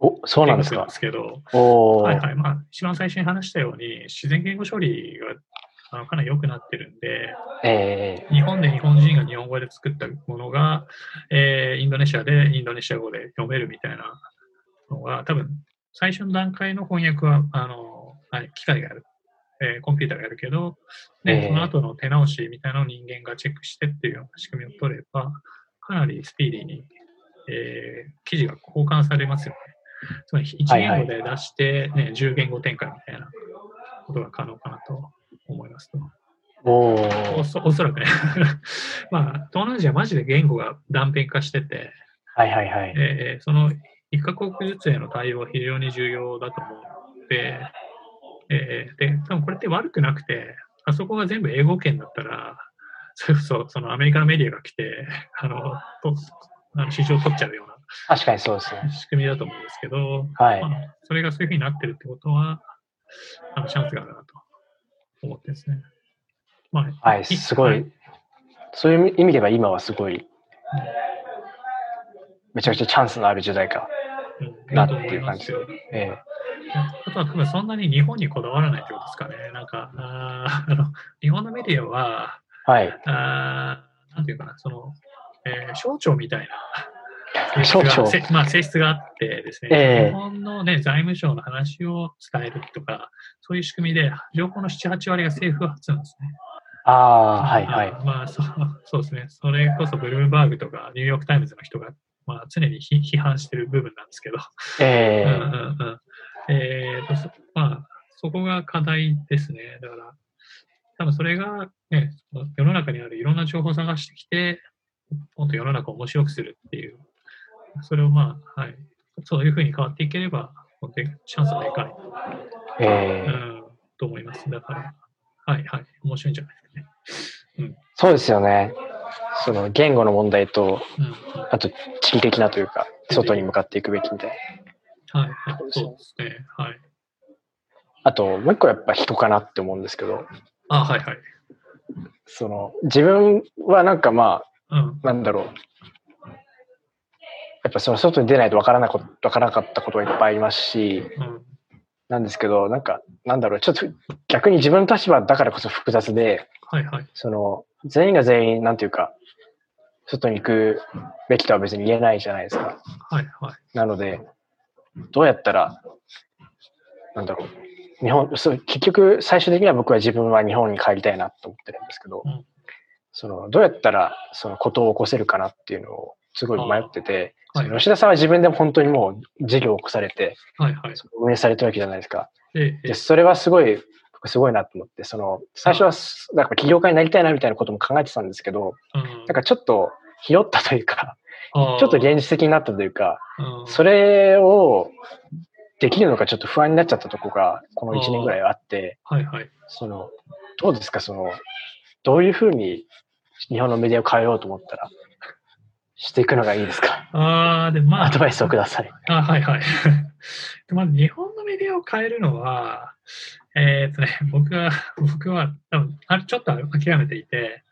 Speaker 2: お、そうなんですか
Speaker 1: で。すけど、はいはい。まあ、一番最初に話したように、自然言語処理があのかなり良くなってるんで、
Speaker 2: ええ
Speaker 1: 日本で日本人が日本語で作ったものが、えーインドネシアでインドネシア語で読めるみたいなのが、多分最初の段階の翻訳は、あの、はい、機械がやる、えーコンピューターがやるけど、で、
Speaker 2: えー
Speaker 1: その後の手直しみたいなのを人間がチェックしてっていうような仕組みを取れば、かなりスピーディーに、えー記事が交換されますよね。つまり、1
Speaker 2: はいはい
Speaker 1: 言語で出して、ね10言語展開みたいなことが可能かなと思いますと。
Speaker 2: お
Speaker 1: お
Speaker 2: ー
Speaker 1: そおそらくね。<laughs> まあ、東南アジアマジで言語が断片化してて、
Speaker 2: はいはいはい。
Speaker 1: えーその一カ国ずつへの対応は非常に重要だと思うので、えーで、多分これって悪くなくて、あそこが全部英語圏だったら、それこそそのアメリカのメディアが来て、あの市場を取っちゃうような
Speaker 2: 確かにそうですね。
Speaker 1: 仕組みだと思うんですけど、
Speaker 2: はい
Speaker 1: ま。あ、それがそういうふうになってるってことは、あのチャンスがあるなと思ってですね。まあ、
Speaker 2: はい、すご。
Speaker 1: はい
Speaker 2: そういう意味では今はすごい、めちゃくちゃチャンスのある時代か。
Speaker 1: うん、
Speaker 2: なって
Speaker 1: だと思いますよ。
Speaker 2: え
Speaker 1: あとは多分そんなに日本にこだわらないってことですかね。なんか、あーあの日本のメディアは、
Speaker 2: えはい。
Speaker 1: あーなんていうかな、その、えー省庁みたいな <laughs> 性質がせまあ、性質があってですね、
Speaker 2: ええ
Speaker 1: 日本の、ね、財務省の話を伝えるとか、そういう仕組みで、情報の7、8割が政府発なんですね。
Speaker 2: ああ、はいはい。
Speaker 1: まあそう、そうですね。それこそブルームバーグとかニューヨーク・タイムズの人が、まあ、常に批批判してる部分なんですけど、
Speaker 2: え
Speaker 1: うんうんうんえーとそまあ、そこが課題ですね。だから、多分それが、ね、世の中にあるいろんな情報を探してきて、もっと世の中を面白くするっていう、それをまあ、はい、そういうふうに変わっていければ、本当にチャンスはでかい、
Speaker 2: ええ
Speaker 1: うん、と思います。だから、はいはい、面白いんじゃないですかね。うん。
Speaker 2: そうですよね。その言語の問題と、
Speaker 1: うん。
Speaker 2: あと地理的なというか、外に向かっていくべきみたいな。
Speaker 1: はい、はい。そうですね。はい。
Speaker 2: あと、もう一個やっぱ人かなって思うんですけど、
Speaker 1: あ、はい、はい。
Speaker 2: その、自分はなんかま
Speaker 1: うん
Speaker 2: あ、。なんだろう。やっぱその外に出ないとわからなこわからなかったことがいっぱいありますし、
Speaker 1: うん。
Speaker 2: なんですけど、なんか、なんだろう、ちょっと逆に自分の立場だからこそ複雑で、
Speaker 1: はい、はい。
Speaker 2: その、全員が全員、なんていうか、外に行くべきとは別に言えないじゃないですか。
Speaker 1: はい、はい。
Speaker 2: なので、どうやったら、なんだろう、日本、そう結局、最終的には僕は自分は日本に帰りたいなと思ってるんですけど、
Speaker 1: うん
Speaker 2: その、どうやったら、その、ことを起こせるかなっていうのを、すごい迷ってて、
Speaker 1: はい
Speaker 2: 吉田さんは自分でも本当にもう事業を起こされて、
Speaker 1: はい、はい。
Speaker 2: 運営されてるわけじゃないですか。
Speaker 1: ええ、え
Speaker 2: で、それはすごい、僕すごいなと思って、その、最初は、なんか起業家になりたいなみたいなことも考えてたんですけど、
Speaker 1: うん。
Speaker 2: なんかちょっと、ひよったというか、ちょっと現実的になったというか、
Speaker 1: うん
Speaker 2: それをできるのかちょっと不安になっちゃったとこが、この1年ぐらいあって、
Speaker 1: はい、はい。
Speaker 2: その、どうですか、その、どういうふうに日本のメディアを変えようと思ったら、していくのがいいですか？
Speaker 1: ああ、で、まあ。
Speaker 2: アドバイスをください。
Speaker 1: あはいはい。<laughs> でまず日本のメディアを変えるのは、えーっとね、僕は、僕は多分あれちょっと諦めていて、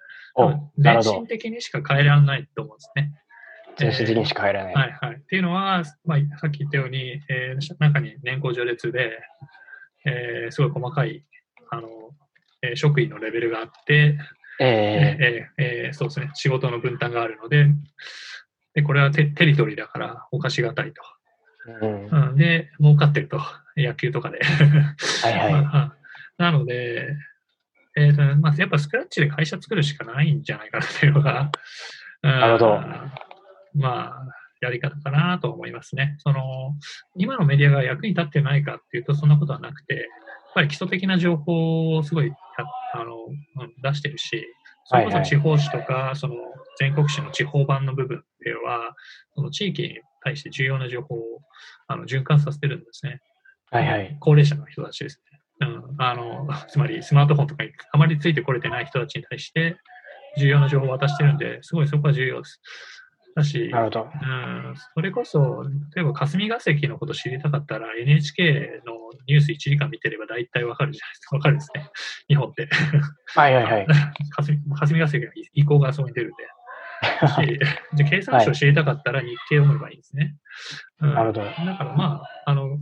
Speaker 1: 全身。的にしか変えられないと思うんですね。
Speaker 2: 全身的にしか変えられない。
Speaker 1: はいはい。っていうのは、まあ、さっき言ったように、えー中に年功序列で、えーすごい細かい、あの、えー職員のレベルがあって、
Speaker 2: え
Speaker 1: えーえーそうですね、仕事の分担があるので、でこれはテテリトリーだから犯しがたいと。
Speaker 2: えうん。
Speaker 1: うん、で、儲かってると、野球とかで。
Speaker 2: はいはい。<laughs>
Speaker 1: まあなので、えーとまあ、やっぱスクラッチで会社作るしかないんじゃないかなというのが、な
Speaker 2: るほど
Speaker 1: まあ、やり方かなと思いますね。その今のメディアが役に立ってないかっていうと、そんなことはなくて、ぱり基礎的な情報をすごいやあのうん出してるし、それこそ地方紙とか、その全国紙の地方版の部分では、その地域に対して重要な情報をあの循環させてるんですね。
Speaker 2: はいはい。
Speaker 1: 高齢者の人たちですね。うん、あのつまりスマートフォンとかにあまりついてこれてない人たちに対して重要な情報を渡してるんで、すごいそこは重要です。だし、
Speaker 2: なるほど。
Speaker 1: うん、それこそ、例えば霞が関のこと知りたかったら NHK のニュース1時間見てれば大体わかるじゃないですか。わかるですね。日本って。
Speaker 2: はいはいはい。<laughs>
Speaker 1: 霞霞が関の意向がそこに出るんで。<laughs> しで経産省知りたかったら日経を読めばいいんですね。うん
Speaker 2: なるほど。
Speaker 1: だからまあ、あの、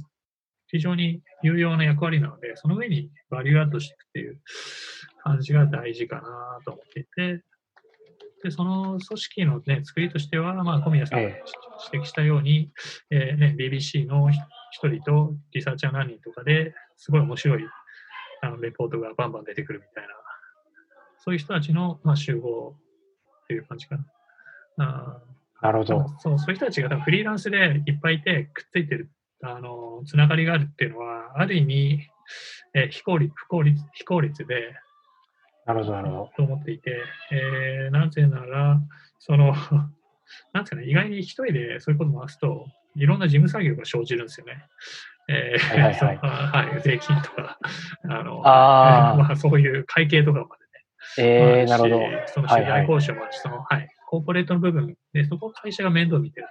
Speaker 1: 非常に有用な役割なので、その上にバリューアップしていくっていう感じが大事かなと思っていて、で、その組織のね、作りとしては、まあ、小宮さんが
Speaker 2: え
Speaker 1: 指摘したように、えーね、BBC の一人とリサーチャー何人とかですごい面白いあのレポートがバンバン出てくるみたいな、そういう人たちの、まあ、集合っていう感じかな。あー
Speaker 2: なるほど。
Speaker 1: そうそういう人たちが多分フリーランスでいっぱいいてくっついてる、あの、つながりがあるっていうのは、ある意味、えー非効率、不効率、非効率で、
Speaker 2: なるほど、なるほ
Speaker 1: と思っていて、えーなぜなら、その、<laughs> なんですかね、意外に一人でそういうこと回すと、いろんな事務作業が生じるんですよね。えー
Speaker 2: はいはいはい <laughs>
Speaker 1: そうはい税金とか、<laughs> あの、
Speaker 2: あー
Speaker 1: まあ、そういう会計とかまでね。
Speaker 2: ど。えー、
Speaker 1: まあ
Speaker 2: なるほど。
Speaker 1: その取
Speaker 2: はいはい
Speaker 1: 材交渉もあるし、その、はい、コーポレートの部分で、そこを会社が面倒見てる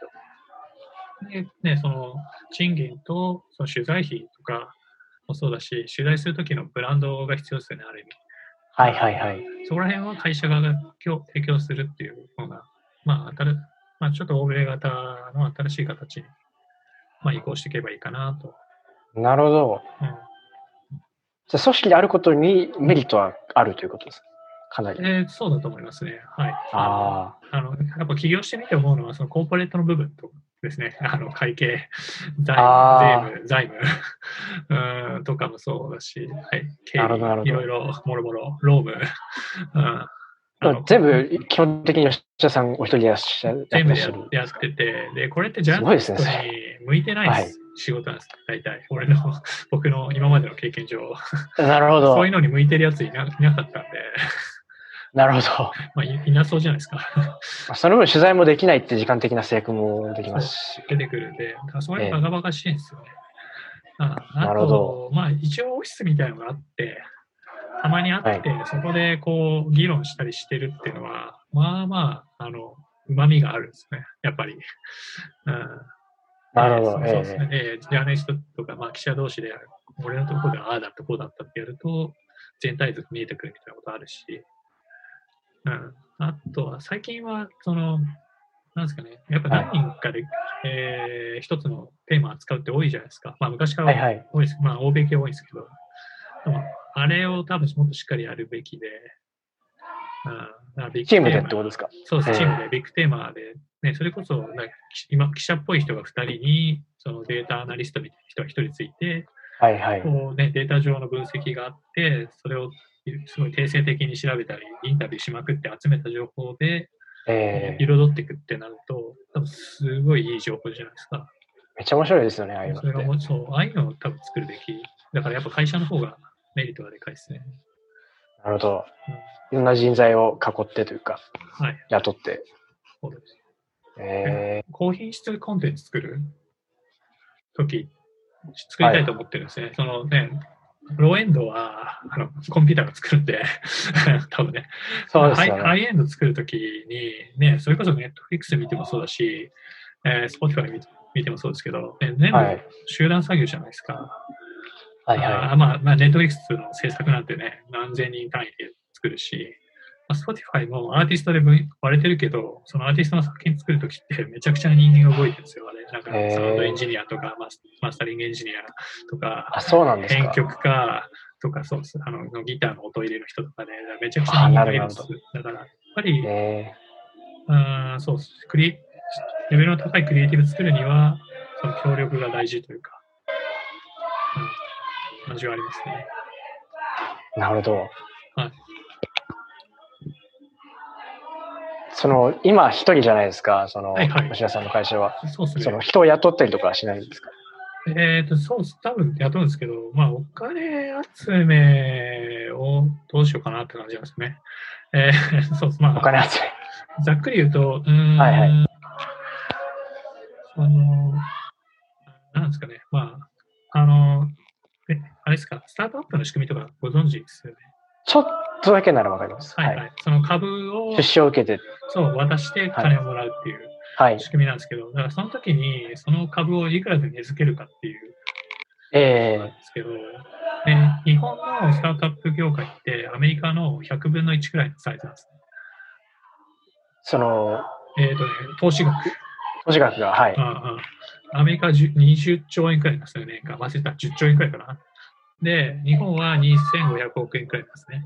Speaker 1: と。で、ね、その、賃金と、その取材費とかもそうだし、取材するときのブランドが必要ですよね、ある意味。
Speaker 2: はいはいはい。
Speaker 1: そこら辺は会社側が今日提供するっていうのが、まあ、新まあ、ちょっと欧米型の新しい形に、まあ、移行していけばいいかなと。
Speaker 2: なるほど。
Speaker 1: うん
Speaker 2: じゃあ組織であることにメリットはあるということです。か？なり。
Speaker 1: えーそうだと思いますね。はい。
Speaker 2: あ
Speaker 1: あの、やっぱ起業してみて思うのは、そのコーポレートの部分とですね、あの会計、財
Speaker 2: あー。
Speaker 1: 務、財務、<laughs> うんとかもそうだし、はい、経理、いろいろ、もろもろ、労務、うん。
Speaker 2: 全部、基本的に吉田さんお一人でいらっしゃる。
Speaker 1: 全部やってて、で、これってジャーナリストに向いてない仕事なんです、大体。俺の、僕の今までの経験上、
Speaker 2: なるほど。
Speaker 1: そういう。のに向いてるやついないなかったんで、
Speaker 2: なるほど。
Speaker 1: まあ、いいなそうじゃないですか。<laughs>
Speaker 2: その分取材もできないって時間的な制約もできますし。
Speaker 1: 出てくるんで、それバカバカしいんですよね。ああ
Speaker 2: なるほ
Speaker 1: と、まあ、一応オフィスみたいなのがあって、たまにあって、そこでこう議論したりしてるっていうのは、まあまあ、あの、旨味があるんですね、やっぱり。うん
Speaker 2: なるほど。
Speaker 1: そうそうです
Speaker 2: え
Speaker 1: ね。えージャーナリストとか、まあ、記者同士で、俺のところではああだった、こうだったってやると、全体像見えてくるみたいなことあるし、うん。あとは、最近は、その、なんですかね、やっぱ何人かで、えー一つのテーマを扱うって多いじゃないですか。まあ、昔から
Speaker 2: はいはい。
Speaker 1: 多いです。まあ、欧米系多いですけど、でも、あれを多分もっとしっかりやるべきで、うん、ビッグ
Speaker 2: チームでってことですか？
Speaker 1: そうです、
Speaker 2: ええ
Speaker 1: チームでビッグテーマで、ね、それこそ、なんか今、記者っぽい人が2人に、そのデータアナリストみたいな人が1人ついて、
Speaker 2: はいはい。
Speaker 1: こうね、データ上の分析があって、それをすごい定性的に調べたり、インタビューしまくって集めた情報で、
Speaker 2: えー、
Speaker 1: 彩っていくってなると、多分すごいいい情報じゃないですか。
Speaker 2: めっちゃ面白いですよね、ああいうの
Speaker 1: それが。もうそう、ああいうのを多分作るべき。だからやっぱ会社の方がメリットがでかいですね。
Speaker 2: なるほど
Speaker 1: うん。
Speaker 2: いろんな人材を囲ってというか、
Speaker 1: はい、
Speaker 2: 雇って。
Speaker 1: そうです。
Speaker 2: え
Speaker 1: 高品質コンテンツ作るとき、作りたいと思ってるんですね。そのね、ローエンドはあのコンピューターが作るんで、<laughs> 多分ね。
Speaker 2: ー、そうですよ
Speaker 1: ハイハ
Speaker 2: ね。
Speaker 1: イエンド作るときに、ね、それこそ Netflix 見てもそうだし、えー、Spotify 見て見てもそうですけど、ね、全部
Speaker 2: はい
Speaker 1: 集団作業じゃないですか。
Speaker 2: はいは
Speaker 1: あーまあ、まあ、Netflix の制作なんてね、何千人単位で作るし、まあ、Spotify もアーティストで分割れてるけど、そのアーティストの作品作るときってめちゃくちゃな人間が動いてるんですよ。なんかサウンドエンジニアとかマス、タリングエンジニアと
Speaker 2: い。
Speaker 1: か、
Speaker 2: あ、そうなんですか。
Speaker 1: 編曲家とか、そう。あの、ギターの音入れの人とかね、めちゃくちゃ人間がいるんです。だから、やっぱり、
Speaker 2: え
Speaker 1: うん、そう。クリレベルの高いクリエイティブ作るには、その協力が大事というか、うん、感じはありますね。
Speaker 2: ー、なるほど。
Speaker 1: はい。
Speaker 2: その、今一人じゃないですか、その、
Speaker 1: はいはい
Speaker 2: 吉田さんの会社は。
Speaker 1: そうですね。
Speaker 2: その人を雇ったりとかはしないんですか？
Speaker 1: えっ、と、そうです。多分雇うんですけど、まあ、お金集めをどうしようかなって感じですね。えー <laughs> そうです。まあ、
Speaker 2: お金集
Speaker 1: ざっくり言うと、うーん、
Speaker 2: はいはい
Speaker 1: その、なんですかね、まあ、あの、え、あれですか、スタートアップの仕組みとかご存知ですよね？
Speaker 2: ちょっとだけならわかります。
Speaker 1: はい、はい、その株を
Speaker 2: 出、資を受けて、
Speaker 1: そう、渡して金をもらうっていう
Speaker 2: はい。
Speaker 1: 仕組みなんですけど、だからその時に、その株をいくらで値付けるかっていう
Speaker 2: え
Speaker 1: なんですけど、ね、日本のスタートアップ業界ってアメリカの100分の1くらいのサイズなんですね。
Speaker 2: その、
Speaker 1: えっ、とね、投資額。
Speaker 2: 投資額が、はい。
Speaker 1: ああアメリカは10 20兆円くらいなんですよね。忘れた、10兆円くらいかな。で、日本は2500億円くらいなんですね。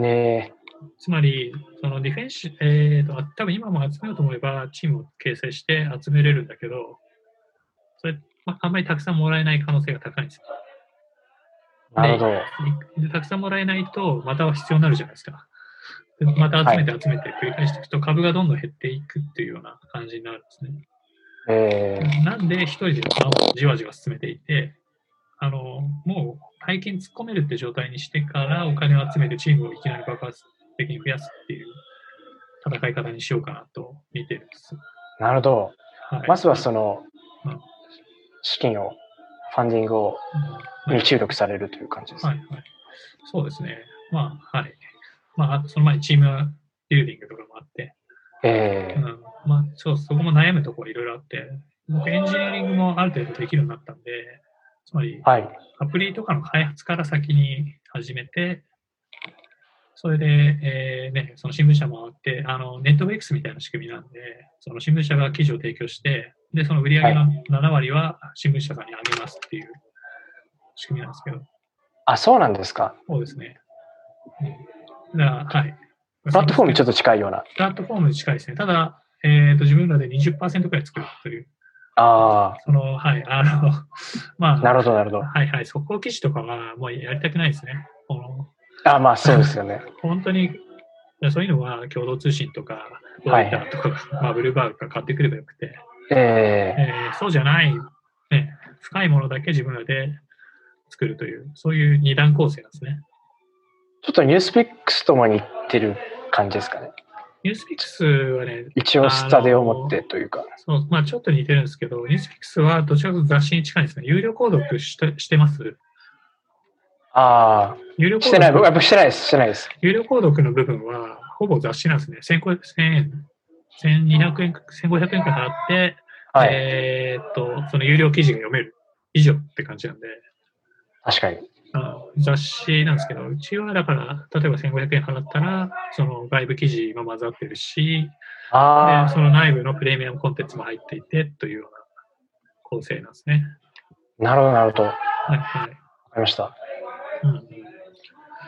Speaker 2: ね
Speaker 1: つまり、そのディフェンス、えーと、多分今も集めようと思えば、チームを形成して集めれるんだけど、それ、まあ、あんまりたくさんもらえない可能性が高いんですよ。
Speaker 2: え、なるほど。
Speaker 1: でたくさんもらえないと、また必要になるじゃないですか。でまた集めて集めて繰り返していくと、株がどんどん減っていくっていうような感じになるんですね。
Speaker 2: えー、
Speaker 1: なんで一人でまあじわじわ進めていて、あの、もう大金突っ込めるって状態にしてからお金を集めてチームをいきなり爆発的に増やすっていう戦い方にしようかなと見てるんです。
Speaker 2: なるほど。
Speaker 1: はい、
Speaker 2: まずはその
Speaker 1: うん、
Speaker 2: 資金を、ファンディングを、
Speaker 1: うん
Speaker 2: に注力されるという感じです。
Speaker 1: はいはい。そうですね。まあ、はい。まあ、その前にチームビルディングとかもあって、
Speaker 2: えー、
Speaker 1: うん、まあ、そう、そこも悩むところいろいろあって、僕エンジニアリングもある程度できるようになったんで、つまり、
Speaker 2: はい。
Speaker 1: アプリとかの開発から先に始めて、それで、えーね、その新聞社もあって、あの、ネットフリックスみたいな仕組みなんで、その新聞社が記事を提供して、で、その売り上げの7割は新聞社さんにあげますっていう仕組みなんですけど、
Speaker 2: あ、そうなんですか。
Speaker 1: そうですね。うん、だはい。
Speaker 2: プラットフォームにちょっ
Speaker 1: と。
Speaker 2: と近いような。
Speaker 1: プラットフォームに近いですね。ただ、えっ、と、自分らで20%くらい作るという、
Speaker 2: あ
Speaker 1: その、はい、あの、<laughs> まあ、
Speaker 2: あ、なるほど、なるほど。
Speaker 1: はいはい、速攻記事とかはもうやりたくないですね。この
Speaker 2: あまあ、そうですよね。<laughs>
Speaker 1: 本当に、そういうのは共同通信とか、ロ
Speaker 2: はい
Speaker 1: イターとか、まあ、ブルーバーグが買ってくればよくて、
Speaker 2: え
Speaker 1: えーそうじゃない、ね、深いものだけ自分らで作るという、そういう二段構成なんですね。
Speaker 2: ー、ちょっとニュースピックスとも似てる感じですかね。
Speaker 1: ニュースピックスはね、
Speaker 2: 一応、スタデを持ってというか。
Speaker 1: そうまあ、ちょっと似てるんですけど、ニュースピックスはどちらかと雑誌に近いですね。有料購読してしてます？
Speaker 2: ああ、
Speaker 1: 有料購
Speaker 2: してない、僕
Speaker 1: 読
Speaker 2: やっぱしてないです、してないです。
Speaker 1: 有料購読の部分は、ほぼ雑誌なんですね。1500 1000円、1200円か、1500円くらい払って、
Speaker 2: はい。
Speaker 1: えーっと、その有料記事が読める以上って感じなんで、
Speaker 2: 確かに。
Speaker 1: あ雑誌なんですけど、うちはだから、例えば1500円払ったら、その外部記事も混ざってるし、
Speaker 2: あ
Speaker 1: でその内部のプレミアムコンテンツも入っていてというような構成なんですね。
Speaker 2: あ、なるほど、なるほど。わ
Speaker 1: はいはい。
Speaker 2: かりました。
Speaker 1: うん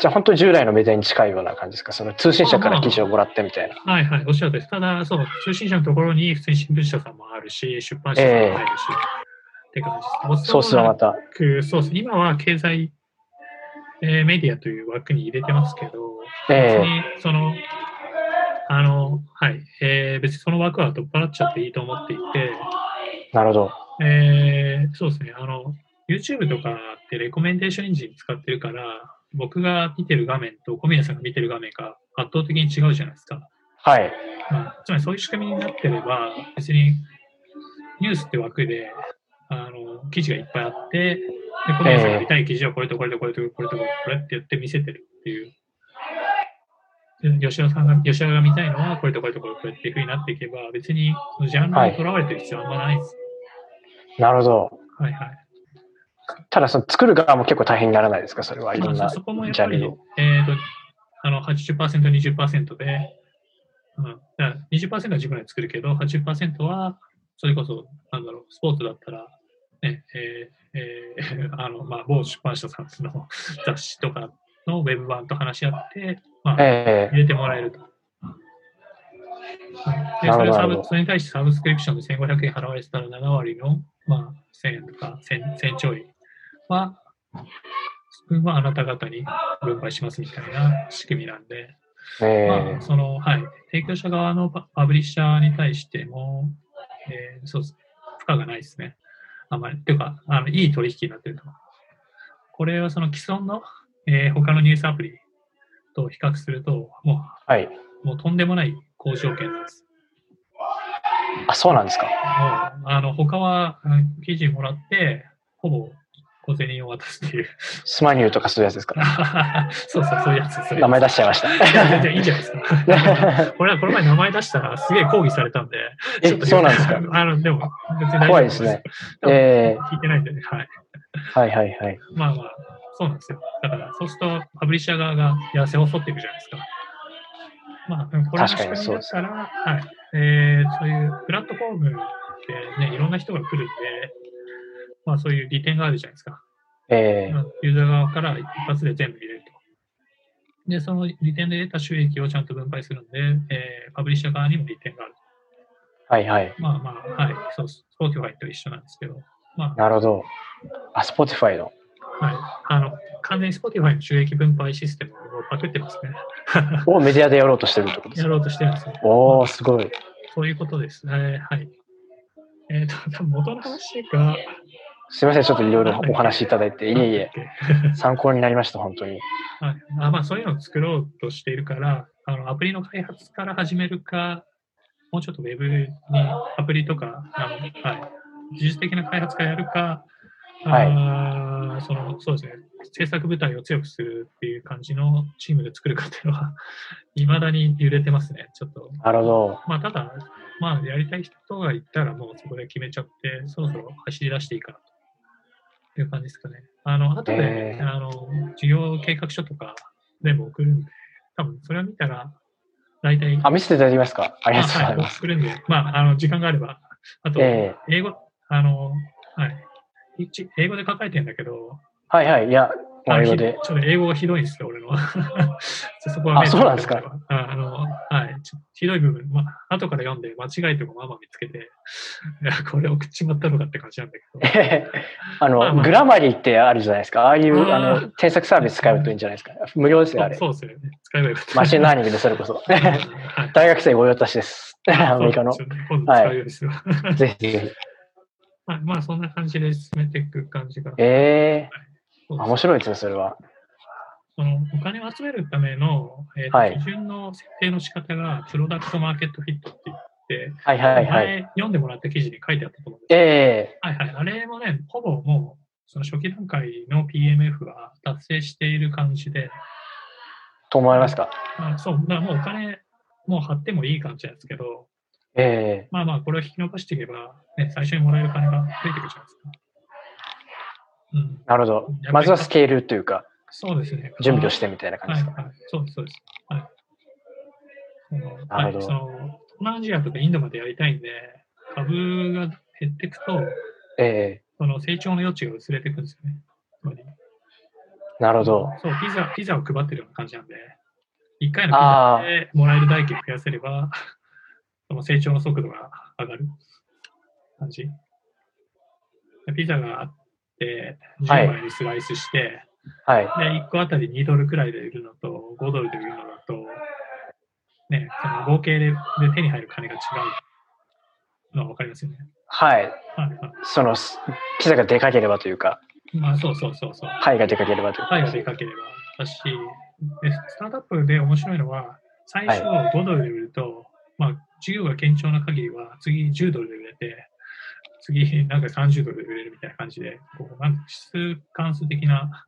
Speaker 2: じゃあ本当に従来のメディアに近いような感じですか？その通信社から記事をもらってみたいな。
Speaker 1: はいはい、おっしゃるとりです。ただ、そう、通信社のところに普通に新聞社さんもあるし、出版社さんも入るし、って感じです。
Speaker 2: ソースはまた。
Speaker 1: くそうですね。今は経済、えーメディアという枠に入れてますけど、
Speaker 2: え
Speaker 1: 別にその、あの、はい、えー別にその枠は取っ払っちゃっていいと思っていて、
Speaker 2: えなるほど。
Speaker 1: えーそうですね、あの、YouTube とかってレコメンデーションエンジン使ってるから、僕が見てる画面と小宮さんが見てる画面が圧倒的に違うじゃないですか。
Speaker 2: はい。
Speaker 1: うんつまりそういう仕組みになってれば、別にニュースって枠で、あの、記事がいっぱいあって、で、小宮さんが見たい記事はこれとこれとこれとこれとこれこれって言って見せてるっていう。で吉田さんが、吉田が見たいのはこれとこれとこれこれっていうふうになっていけば、別にそのジャンルにとらわれてる必要はあんまないです。
Speaker 2: なるほど。
Speaker 1: はいはい。
Speaker 2: ただその作る側も結構大変にならないですか？それはいろんな
Speaker 1: まあそそこもやっぱり、
Speaker 2: ジャンルを。
Speaker 1: えっ、と、あの、80%、20%で、うん、だから20%は自分らで作るけど、80%は、それこそ、なんだろう、スポーツだったら、ね、えーえー <laughs> あの、まあ、某出版社さんの雑誌とかのウェブ版と話し合って、まあ、
Speaker 2: ええ。
Speaker 1: 入れてもらえると。で、
Speaker 2: な
Speaker 1: それをサブそれに対してサブスクリプションで1500円払われてたら7割の、まあ、1000円とか 1000, 1000ちょいは、分はあなた方に分配しますみたいな仕組みなんで、
Speaker 2: え
Speaker 1: まあ、その、はい、提供者側のパパブリッシャーに対しても、えーそう負荷がないですね。あんまり。っていうか、あのいい取引になってると。これはその既存の、えー他のニュースアプリと比較すると、も
Speaker 2: はい。
Speaker 1: う、もうとんでもない好条件です。
Speaker 2: あ、そうなんですか。
Speaker 1: もう、あの、他は、うん記事もらって、ほぼ小銭を渡すっていう。
Speaker 2: スマニューとかそういうやつですか。<laughs>
Speaker 1: そうそう、そういうやつ。やつ
Speaker 2: 名前出しちゃいまし
Speaker 1: いや全然いいじゃないですか。<laughs>
Speaker 2: た。
Speaker 1: これはこの前名前出したらすげえ抗議されたんで、
Speaker 2: え
Speaker 1: ちょっと
Speaker 2: そうなんですか？<laughs>
Speaker 1: あの、でも、別に大丈夫
Speaker 2: 怖いですね。ええ
Speaker 1: 聞いてないんでね、はい。
Speaker 2: はいはいはい。
Speaker 1: まあまあ、そうなんですよ。だから、そうすると、パブリッシャー側が、いや、背を反っていくじゃないですか。まあ、これの仕組みだったら、はい。えー、そういうプラットフォームってね、いろんな人が来るんで、まあそういう利点があるじゃないですか。
Speaker 2: ええ
Speaker 1: まあユーザー側から一発で全部入れると。で、その利点で得た収益をちゃんと分配するんで、えーパブリッシャー側にも利点がある。
Speaker 2: はいはい。
Speaker 1: まあまあ、はい、そう、 Spotify と一緒なんですけど、ま
Speaker 2: なるほど。あ、 Spotify の。
Speaker 1: あ、はい、あの、完全に Spotify の収益分配システムをパクってますね。
Speaker 2: をメディアでやろうとしてるってことですか？
Speaker 1: やろうとしてるんですよ。
Speaker 2: おー、すごい。
Speaker 1: そういうことです。えーはい。えっ、と、多分元の話が、
Speaker 2: すいません、ちょっといろいろお話しいただいて、いえいえ、<laughs>
Speaker 1: え。
Speaker 2: 参考になりました、本当に。<laughs>
Speaker 1: はい、あまあ、そういうのを作ろうとしているから、あのアプリの開発から始めるか、もうちょっとウェブにアプリとか、あのはい、技術的な開発からやるか、あーそのそうですね、制作部隊を強くするっていう感じのチームで作るかっていうのは、<laughs> いまだに揺れてますね、ちょっと。
Speaker 2: なるほど。
Speaker 1: まあ、ただ、まあ、やりたい人がいたら、もうそこで決めちゃって、そろそろ走り出していいかなという感じですかね。あの、後で、
Speaker 2: えー
Speaker 1: あの、事業計画書とか全部送るんで、多分それを見たら、大体、
Speaker 2: あ、見せていただけますか？ありがとうござ
Speaker 1: はいい、
Speaker 2: ます。
Speaker 1: 送るんで、まあ、あの、時間があれば、あと、
Speaker 2: え
Speaker 1: 英語、あの、はい、一英語で書かれてるんだけど、
Speaker 2: はいはい。いや、もう
Speaker 1: あの
Speaker 2: 英語で
Speaker 1: ひ。ちょっと英語がひどいんですよ、俺の。<laughs> そこは
Speaker 2: あそうなんですか？
Speaker 1: ああの、はい。ちょひどい部分、まあ、後から読んで間違いとかまあまあ見つけて、いや、これ送っちまったのかって感じなんだけど。
Speaker 2: あの、
Speaker 1: まあまあ
Speaker 2: Grammarly ってあるじゃないですか。ああいう、
Speaker 1: あ
Speaker 2: の、添削サービス使うといいんじゃないですか。無料ですよ、あれ。
Speaker 1: そうですよね。使えばよかった。
Speaker 2: machine learning でそれこそ。
Speaker 1: はい。<laughs>
Speaker 2: 大学生御用達です。アメリカの。
Speaker 1: ね今度使うようですよ。
Speaker 2: ぜひぜひ。
Speaker 1: まあ、まあ、そんな感じで進めていく感じが。
Speaker 2: ええー、面白いですね、それは。
Speaker 1: そのお金を集めるための、えーと
Speaker 2: はい。
Speaker 1: 基準の設定の仕方が、 product market fit って言って、
Speaker 2: はいはいはい。
Speaker 1: 前読んでもらった記事に書いてあったと思うんです
Speaker 2: ええ。
Speaker 1: はいはい。あれもね、ほぼもうその初期段階の PMF は達成している感じで、
Speaker 2: と思いますか？
Speaker 1: まあ、そう、だからもうお金、もう払ってもいい感じなんですけど、
Speaker 2: ええ。
Speaker 1: まあまあ、これを引き伸ばしていけば、ね、最初にもらえる金が増えてくるじゃないですか。うん、
Speaker 2: なるほど。まずはスケールというか、
Speaker 1: そうですね。
Speaker 2: 準備をしてみたいな感じですか？
Speaker 1: はいはい、そうです、そうです。はい。
Speaker 2: なるほど
Speaker 1: はい、その東南アジアとかインドまでやりたいんで、株が減っていくと、
Speaker 2: ええ
Speaker 1: その成長の余地が薄れていくんですよね。
Speaker 2: なるほど。
Speaker 1: そう、ピザ、ピザを配ってるような感じなんで、1回のピザでもらえる代金を増やせれば、その成長の速度が上がる感じ。でピザがあって、
Speaker 2: はい
Speaker 1: 10枚にスライスして、
Speaker 2: はい。
Speaker 1: で、1個あたり2ドルくらいで売るのと、5ドルで売るのだと、ね、その合計でで手に入る金が違うのは分かりますよね。
Speaker 2: はい。
Speaker 1: はいは
Speaker 2: その、すピザがでかければというか、
Speaker 1: い。まあ、そうそうそうそう。
Speaker 2: パイがでかければというか。
Speaker 1: パイがでかければだし、でスタートアップで面白いのは、最初5ドルで売ると、まあ、事業が堅調な限りは、次10ドルで売れて、次なんか30ドルで売れるみたいな感じで、こうなんか指数関数的な、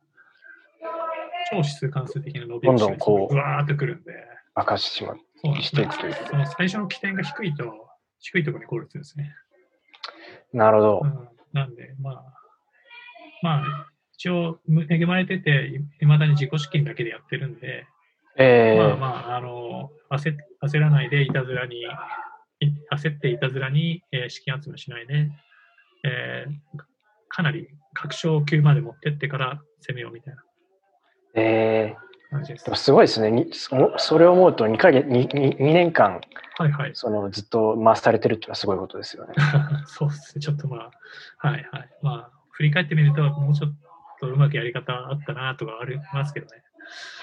Speaker 1: 超指数関数的な伸び
Speaker 2: どんどんこう
Speaker 1: うわーっとくるんで、
Speaker 2: 明かしてしまう。していくという
Speaker 1: その最初の起点が低いと、低いところにゴールするんですね。
Speaker 2: なるほど
Speaker 1: う。ん、なんで、まあ、まあ、一応、恵まれてて、いいまだに自己資金だけでやってるんで、
Speaker 2: ええ
Speaker 1: まあまあ、あの焦焦らないでいたずらに、い焦っていたずらに、えー資金集めしないで、えーかなり確証級まで持ってってから攻めようみたいな
Speaker 2: ええ
Speaker 1: 感じです
Speaker 2: でも。すごいですね。にそそれを思うと2ヶ月、2, 2年間、
Speaker 1: はいはい。
Speaker 2: そのずっと回されてるっていうのはすごいことですよね。<laughs>
Speaker 1: そうですね。ちょっとまあ、はいはい。まあ、振り返ってみると、もうちょっとうまくやり方あったなとかありますけどね。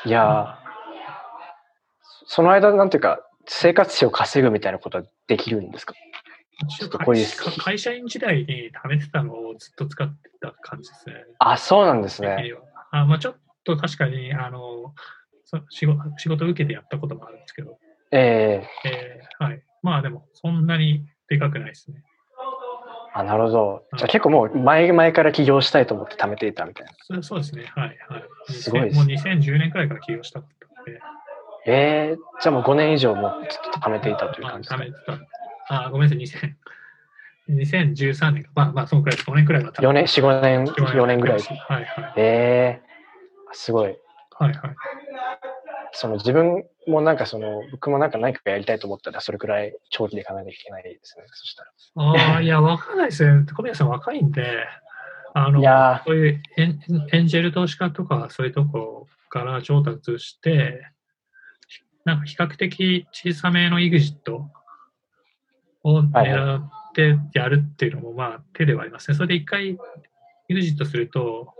Speaker 2: いやー、その間、なんていうか、生活費を稼ぐみたいなことはできるんですか？
Speaker 1: ちょっと
Speaker 2: こういう
Speaker 1: 会会社員時代に貯めてたのをずっと使ってた感じですね。
Speaker 2: あ、そうなんですね。
Speaker 1: あまあ、ちょっと確かにあのそ仕事仕事を受けてやったこともあるんですけど、
Speaker 2: ええ
Speaker 1: えーはい、まあでもそんなにでかくないですね。
Speaker 2: あ、なるほど。じゃあ結構もう前々から起業したいと思って貯めていたみたいな。
Speaker 1: そそうですね、はいはい。
Speaker 2: すごいです
Speaker 1: もう2010年くらいから起業したので、
Speaker 2: ええじゃあもう5年以上もうずっと貯めていたという
Speaker 1: まあ
Speaker 2: 感じですか？
Speaker 1: 貯めてた。あ、ごめんなさい、2000 2013年か。まあまあ、そのくらいです。5年くらいは多分
Speaker 2: 4年、4、5年、4年ぐらい。
Speaker 1: はいはい。
Speaker 2: ええすごい。
Speaker 1: はいはい。
Speaker 2: その自分もなんかその、僕もなんか何かやりたいと思ったら、それくらい長期でいかないといけないですね。そしたら。
Speaker 1: ああ、いや、わかんないですね。小宮さん若いんで、あの
Speaker 2: いや、
Speaker 1: そういうエンエンジェル投資家とか、そういうとこから調達して、なんか比較的小さめの EXIT を
Speaker 2: はい
Speaker 1: 狙ってやるっていうのも、まあ、手ではありますね。それで一回 EXIT すると、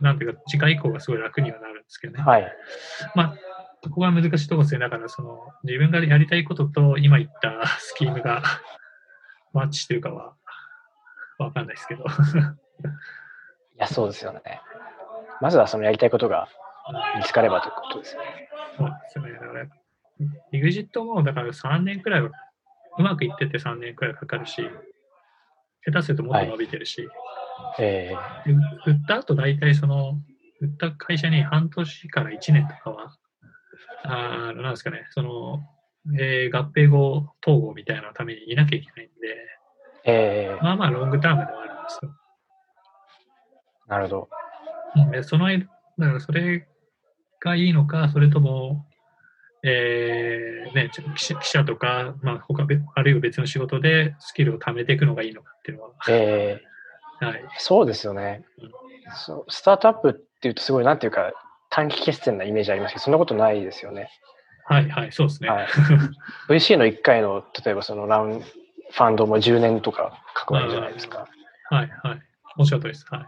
Speaker 1: なんていうか、次回以降がすごい楽にはなるんですけどね。
Speaker 2: はい。
Speaker 1: まあ、ここが難しいところですね。だから、その、自分がやりたいことと、今言ったスキームが <laughs> マッチしてるかは、わかんないですけど。<laughs>
Speaker 2: いや、そうですよね。まずはそのやりたいことが見つかればということですよね。
Speaker 1: そうですね。だから、EXIT も、だから3年くらいは、うまくいってて3年くらいかかるし、下手するともっと伸びてるし、
Speaker 2: え
Speaker 1: で売った後大体その、売った会社に半年から1年とかは、あーなんですかね、その、えー合併後、統合みたいなのためにいなきゃいけないんで、
Speaker 2: ー、え。
Speaker 1: まあまあロングタームではあるんですよ。
Speaker 2: ー、なるほど。
Speaker 1: その間、だからそれがいいのか、それとも、えーね、記者とか、まあ、他べあるいは別の仕事でスキルを貯めていくのがいいのかっていうのは、
Speaker 2: えー、
Speaker 1: はい。
Speaker 2: そうですよね
Speaker 1: うん。
Speaker 2: そうスタートアップっていうとすごい、なんていうか、短期決戦なイメージありますけど、そんなことないですよね。
Speaker 1: はい、はい、そうですね。
Speaker 2: はい VC の1回の、例えばそのラウンファンドも10年とかかかるじゃないですか。
Speaker 1: はい、はい。おっしゃるとりです。はい。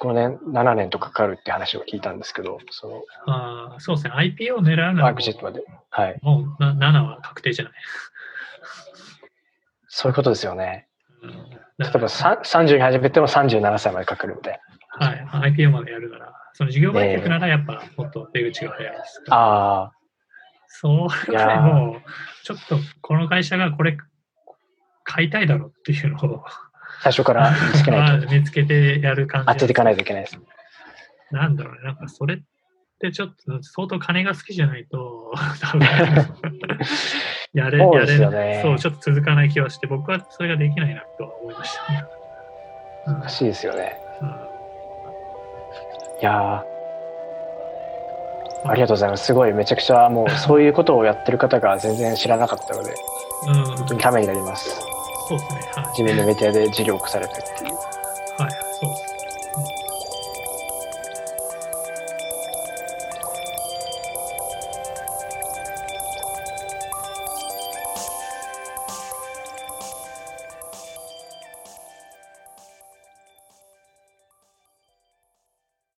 Speaker 2: 5年、7年とかかかるって話を聞いたんですけど、その
Speaker 1: あーそうですね。IPO を狙うなら
Speaker 2: マークジェットまで。はい。
Speaker 1: もうな7は確定じゃない。<laughs>
Speaker 2: そういうことですよね。
Speaker 1: うん、
Speaker 2: 例えばさ30に始めても37歳までかかるみたいな。
Speaker 1: はい、IPO までやるなら、その事業売却ならやっぱもっと出口が早いです。
Speaker 2: ああ、
Speaker 1: それ
Speaker 2: いやー
Speaker 1: はもう、ちょっとこの会社がこれ買いたいだろうっていうのを
Speaker 2: 最初から見つけないと。<laughs>
Speaker 1: 見つけてやる感じ。
Speaker 2: 当てていかないといけないです。
Speaker 1: なんだろうね、なんかそれってちょっと相当金が好きじゃないと、多分 <laughs> やれ、
Speaker 2: そう
Speaker 1: やれ
Speaker 2: ですよね
Speaker 1: そう、ちょっと続かない気はして、僕はそれができないなとは思いましたね。うん
Speaker 2: 難しいですよね。
Speaker 1: うん
Speaker 2: いやーありがとうございます。すごい、めちゃくちゃもうそういうことをやってる方が全然知らなかったので、
Speaker 1: うん、
Speaker 2: 本当にためになります。
Speaker 1: そうですね。はい
Speaker 2: 自分のメディアで事業を起こされてっていう。